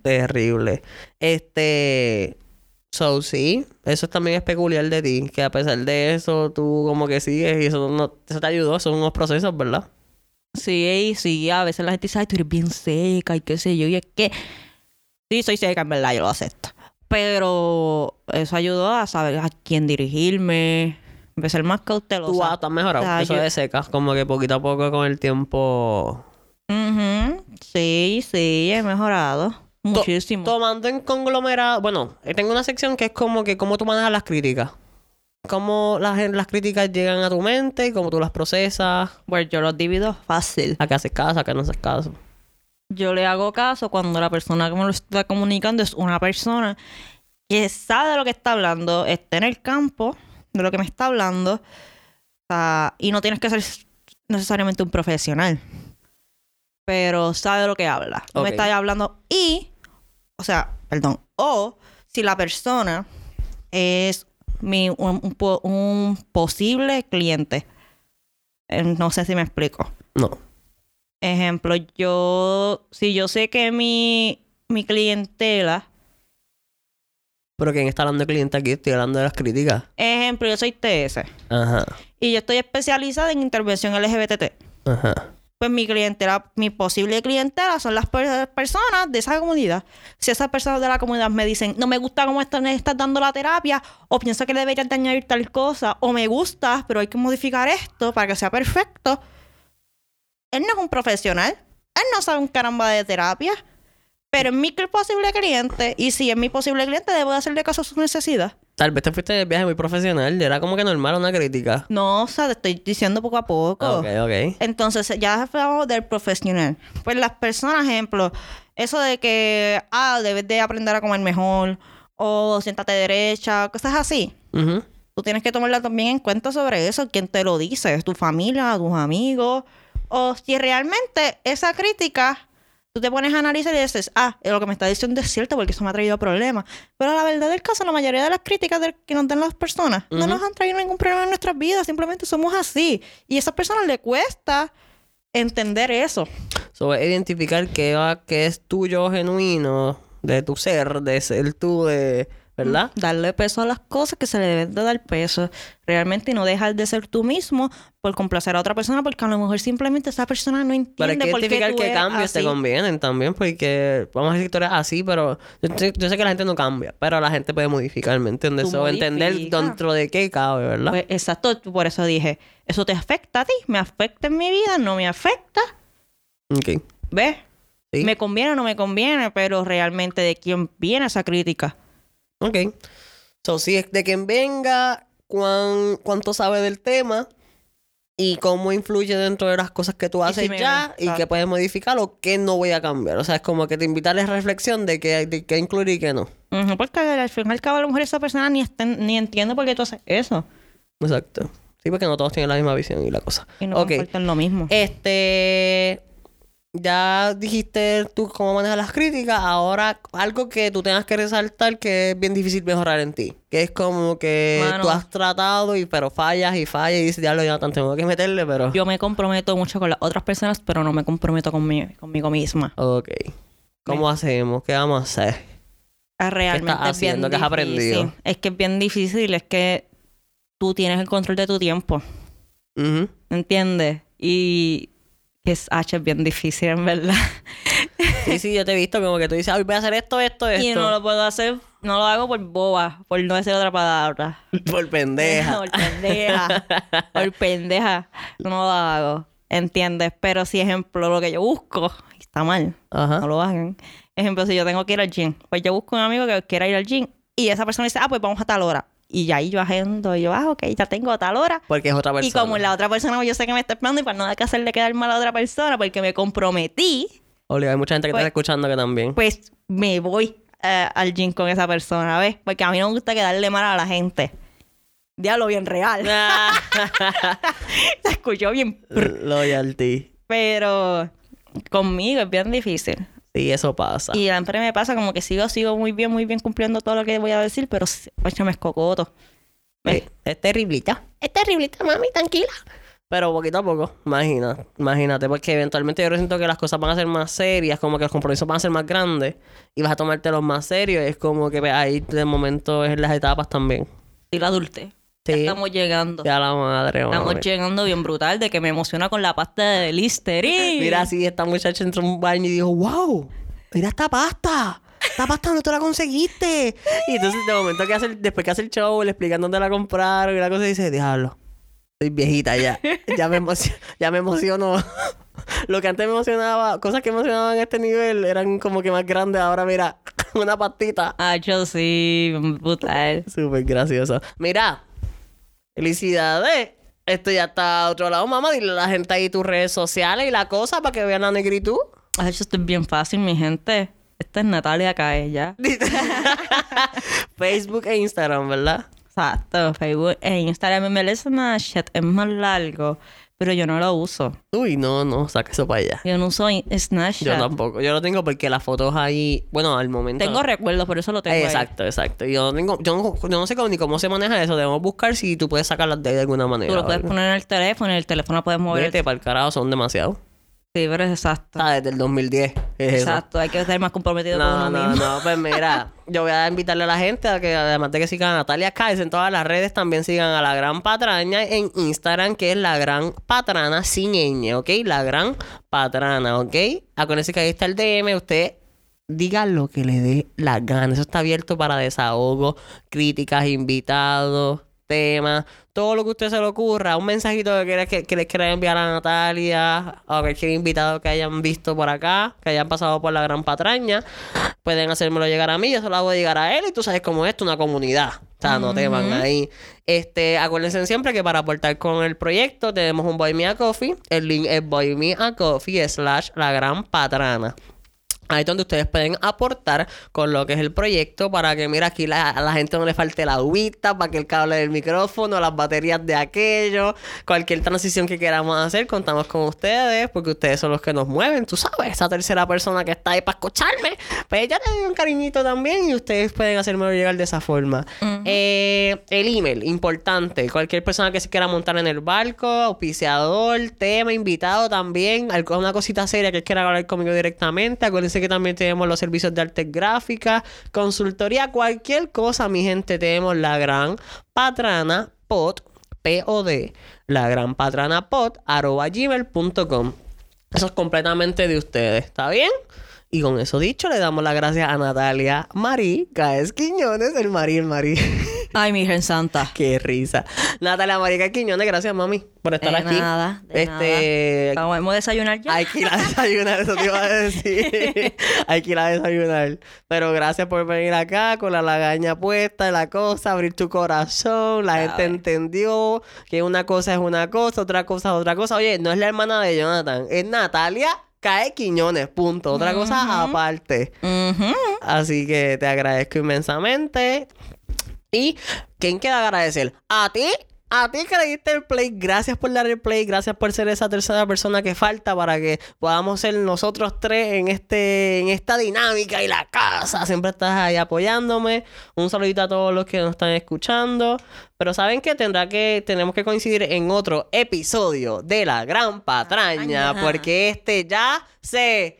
Terrible. Este. So, sí, eso también es peculiar de ti, que a pesar de eso, tú como que sigues y eso, no, eso te ayudó, son unos procesos, ¿verdad? Sí, sí, a veces la gente dice, ay, tú eres bien seca y qué sé yo. Y es que, sí, soy seca, en verdad, yo lo acepto. Pero eso ayudó a saber a quién dirigirme, a ser más cautelosa. Tú tú has mejorado, O sea, eso yo- de secas, como que poquito a poco con el tiempo. Ujú. Sí, sí, he mejorado To- muchísimo. Tomando en conglomerado, bueno, tengo una sección que es como que cómo tú manejas las críticas. Cómo las, las críticas llegan a tu mente, cómo tú las procesas, Pues yo los divido fácil. a qué haces caso, a qué no haces caso. Yo le hago caso cuando la persona que me lo está comunicando es una persona que sabe de lo que está hablando, está en el campo de lo que me está hablando, sea, y no tienes que ser necesariamente un profesional, pero sabe de lo que habla. No me está hablando y, o sea, perdón, o si la persona es mi, un, un po- un posible cliente. Eh, No sé si me explico. No. Ejemplo, yo, si yo sé que mi, mi clientela, Pero ¿quién está hablando de cliente aquí? Estoy hablando de las críticas. ejemplo, yo soy TS Ajá. y yo estoy especializada en intervención LGBT, Ajá. Pues mi clientela, mi posible clientela son las per- personas de esa comunidad. Si esas personas de la comunidad me dicen, no me gusta cómo estás dando la terapia, o pienso que deberías de añadir tal cosa, o me gusta, pero hay que modificar esto para que sea perfecto, él no es un profesional, él no sabe un caramba de terapia, pero es mi posible cliente, y si es mi posible cliente, debo de hacerle caso a su necesidad. Tal vez te fuiste de viaje muy profesional. Era como que normal una crítica. No, o sea, te estoy diciendo poco a poco. Ok, ok. Entonces, ya hablamos del profesional. Pues las personas, ejemplo, eso de que, ah, debes de aprender a comer mejor, o siéntate derecha, cosas así. Ujú. Tú tienes que tomarla también en cuenta sobre eso. ¿Quién te lo dice? ¿Tu familia? ¿Tus amigos? O si realmente esa crítica, tú te pones a analizar y dices, ah, lo que me está diciendo es cierto porque eso me ha traído problemas. Pero la verdad del caso, la mayoría de las críticas que nos dan las personas no nos han traído ningún problema en nuestras vidas. Simplemente somos así. Y a esas personas le cuesta entender eso. So, es identificar qué, qué es tuyo genuino, de tu ser, de ser tú, de... ¿Verdad? Darle peso a las cosas que se le deben de dar peso. Realmente no dejar de ser tú mismo por complacer a otra persona porque a lo mejor simplemente esa persona no Pero hay entiende que por qué identificar qué eres cambios te así. convienen también, porque vamos a decir que tú eres así, pero yo, sé- yo sé que la gente no cambia, pero la gente puede modificar, ¿me entiendes? So, entender dentro de qué cabe, ¿verdad? Pues, exacto, por eso dije, eso te afecta a ti, me afecta en mi vida, no me afecta. ok. ¿Ves? Sí. Me conviene o no me conviene, pero realmente de quién viene esa crítica. Ok. So, si es de quien venga, cuán, cuánto sabe del tema y cómo influye dentro de las cosas que tú Y haces si me- ya y que puedes modificar o que no voy a cambiar. O sea, es como que te invita a la reflexión de qué de qué incluir y qué no. Porque al fin y al cabo a lo mejor esa persona ni, está- ni entiende por qué tú haces eso. Exacto. Sí, porque no todos tienen la misma visión y la cosa. Y no ok. comparten lo mismo. Este. Ya dijiste tú cómo manejas las críticas. Ahora, algo que tú tengas que resaltar que es bien difícil mejorar en ti. Que es como que Mano. tú has tratado, y pero fallas y fallas y dices, ya lo ya tanto tengo que meterle, pero. Yo me comprometo mucho con las otras personas, pero no me comprometo conmigo, conmigo misma. Ok. ¿Cómo hacemos? ¿Qué vamos a hacer? Ah, Realmente estás es bien haciendo? ¿Qué has aprendido? Es que es bien difícil, es que tú tienes el control de tu tiempo, Ujú. ¿entiendes? Y es, H, es bien difícil, en verdad. Sí, sí, yo te he visto como que tú dices, ay, voy a hacer esto, esto, esto. y no lo puedo hacer, no lo hago por boba, por no decir otra palabra. Por pendeja. por pendeja. por pendeja. No lo hago. ¿Entiendes? Pero si, ejemplo, lo que yo busco está mal, Ajá. no lo hagan. Ejemplo, si yo tengo que ir al gym, pues yo busco un amigo que quiera ir al gym y esa persona dice, ah, pues vamos a tal hora. Y ya ahí yo agendo y yo, ah, ok, ya tengo tal hora. Porque es otra persona. Y como la otra persona yo sé que me está esperando y para no dar que hacerle quedar mal a la otra persona porque me comprometí, Obligado, hay mucha gente que Pues- está escuchando que también. pues me voy eh, al gym con esa persona, ¿ves? Porque a mí no me gusta quedarle mal a la gente. Diablo bien real. Se escuchó bien. Loyalty. Pero conmigo es bien difícil. Sí, eso pasa. Y siempre me pasa como que sigo, sigo muy bien, muy bien cumpliendo todo lo que voy a decir, pero pues me escocoto. Sí, Es terriblita. Es terriblita, mami, tranquila. Pero poquito a poco, imagina, imagínate, porque eventualmente yo siento que las cosas van a ser más serias, como que los compromisos van a ser más grandes y vas a tomártelos más serios. Es como que pues, ahí de momento es las etapas también. Y la adultez. Ya estamos llegando. Ya la madre, Estamos mami. llegando bien brutal de que me emociona con la pasta de Listerine. Mira, así esta muchacha entró a un baño y dijo, wow, mira esta pasta. Esta pasta no te la conseguiste. Y entonces de momento que hace el- después que hace el show, le explican dónde la compraron y la cosa dice, diablo, soy viejita ya. Ya me, emocio- ya me emociono. Lo que antes me emocionaba, cosas que emocionaban a este nivel eran como que más grandes. Ahora mira, una pastita. Ah, yo sí, brutal. Súper gracioso. Mira, felicidades. Esto ya está a otro lado, mamá. Dile a la gente ahí tus redes sociales y la cosa para que vean la negritud. Ah, Esto es bien fácil, mi gente. Esta es Natalia Caella. Facebook e Instagram, ¿verdad? Exacto, Facebook e Instagram. Me parece Snapchat, es más largo, pero yo no lo uso. Uy, no, no, saca eso para allá. Yo no uso Snapchat. Yo tampoco. Yo lo tengo porque las fotos ahí, bueno, al momento. Tengo recuerdos, por eso lo tengo Eh, ahí. exacto, exacto. Yo no tengo, yo no, yo no sé cómo, ni cómo se maneja eso. Debemos buscar si tú puedes sacarlas de ahí de alguna manera. Tú lo puedes poner en el teléfono el teléfono puedes mover. Vete para el carajo, son demasiados. Sí, pero es exacto. Ah, desde el 2010. Es eso. Exacto, hay que estar más comprometido con No, uno no, mismo. no, pues mira, yo voy a invitarle a la gente a que además de que sigan a Natalia Cáez en todas las redes, también sigan a la gran patraña en Instagram, que es la gran patrana sin ñ, ¿ok? La gran patrana, ¿ok? Acuérdense que ahí está el DM, usted diga lo que le dé la gana. Eso está abierto para desahogo, críticas, invitados, temas, todo lo que usted se le ocurra. Un mensajito que, quiera- que, que les quiera enviar a Natalia o a cualquier invitado que hayan visto por acá, que hayan pasado por la gran patraña, pueden hacérmelo llegar a mí. Yo se lo hago llegar a él y tú sabes cómo es esto, una comunidad. O sea, no te van ahí. Este, acuérdense siempre que para aportar con el proyecto tenemos un Boy Me a Coffee. El link es Boy Me a Coffee slash la gran patrana. Ahí es donde ustedes pueden aportar con lo que es el proyecto para que, mira, aquí la- a la gente no le falte la agüita, para que el cable del micrófono, las baterías de aquello, cualquier transición que queramos hacer, contamos con ustedes, porque ustedes son los que nos mueven, tú sabes, esa tercera persona que está ahí para escucharme, pues ya te doy un cariñito también y ustedes pueden hacérmelo llegar de esa forma. Eh, el email, importante, cualquier persona que se quiera montar en el barco, auspiciador, tema, invitado también, algo- una cosita seria que quiera hablar conmigo directamente, acuérdense que también tenemos los servicios de arte gráfica, consultoría, cualquier cosa, mi gente, tenemos la gran patrana pod, P-O-D, la gran patrana pod, arroba gmail.com. Eso es completamente de ustedes, ¿está bien? Y con eso dicho, le damos las gracias a Natalia Marí Caes Quiñones, el Marí, el Marí. Ay, Virgen Santa. Qué risa. Natalia Marí Caes Quiñones, gracias mami por estar De aquí. nada, de este, nada. Vamos a desayunar ya. hay que ir a desayunar, eso te iba a decir. hay que ir a desayunar. Pero gracias por venir acá con la lagaña puesta, la cosa, abrir tu corazón. La gente entendió que una cosa es una cosa, otra cosa es otra cosa. Oye, no es la hermana de Jonathan, es Natalia Cae Quiñones, punto. Otra cosa aparte. Así que te agradezco inmensamente. ¿Y quién queda agradecer? ¿A ti? A ti que le diste el play, gracias por dar el play, gracias por ser esa tercera persona que falta para que podamos ser nosotros tres en este en esta dinámica y la casa. Siempre estás ahí apoyándome. Un saludito a todos los que nos están escuchando. Pero saben que tendrá que tenemos que coincidir en otro episodio de la Gran Patraña porque este ya se.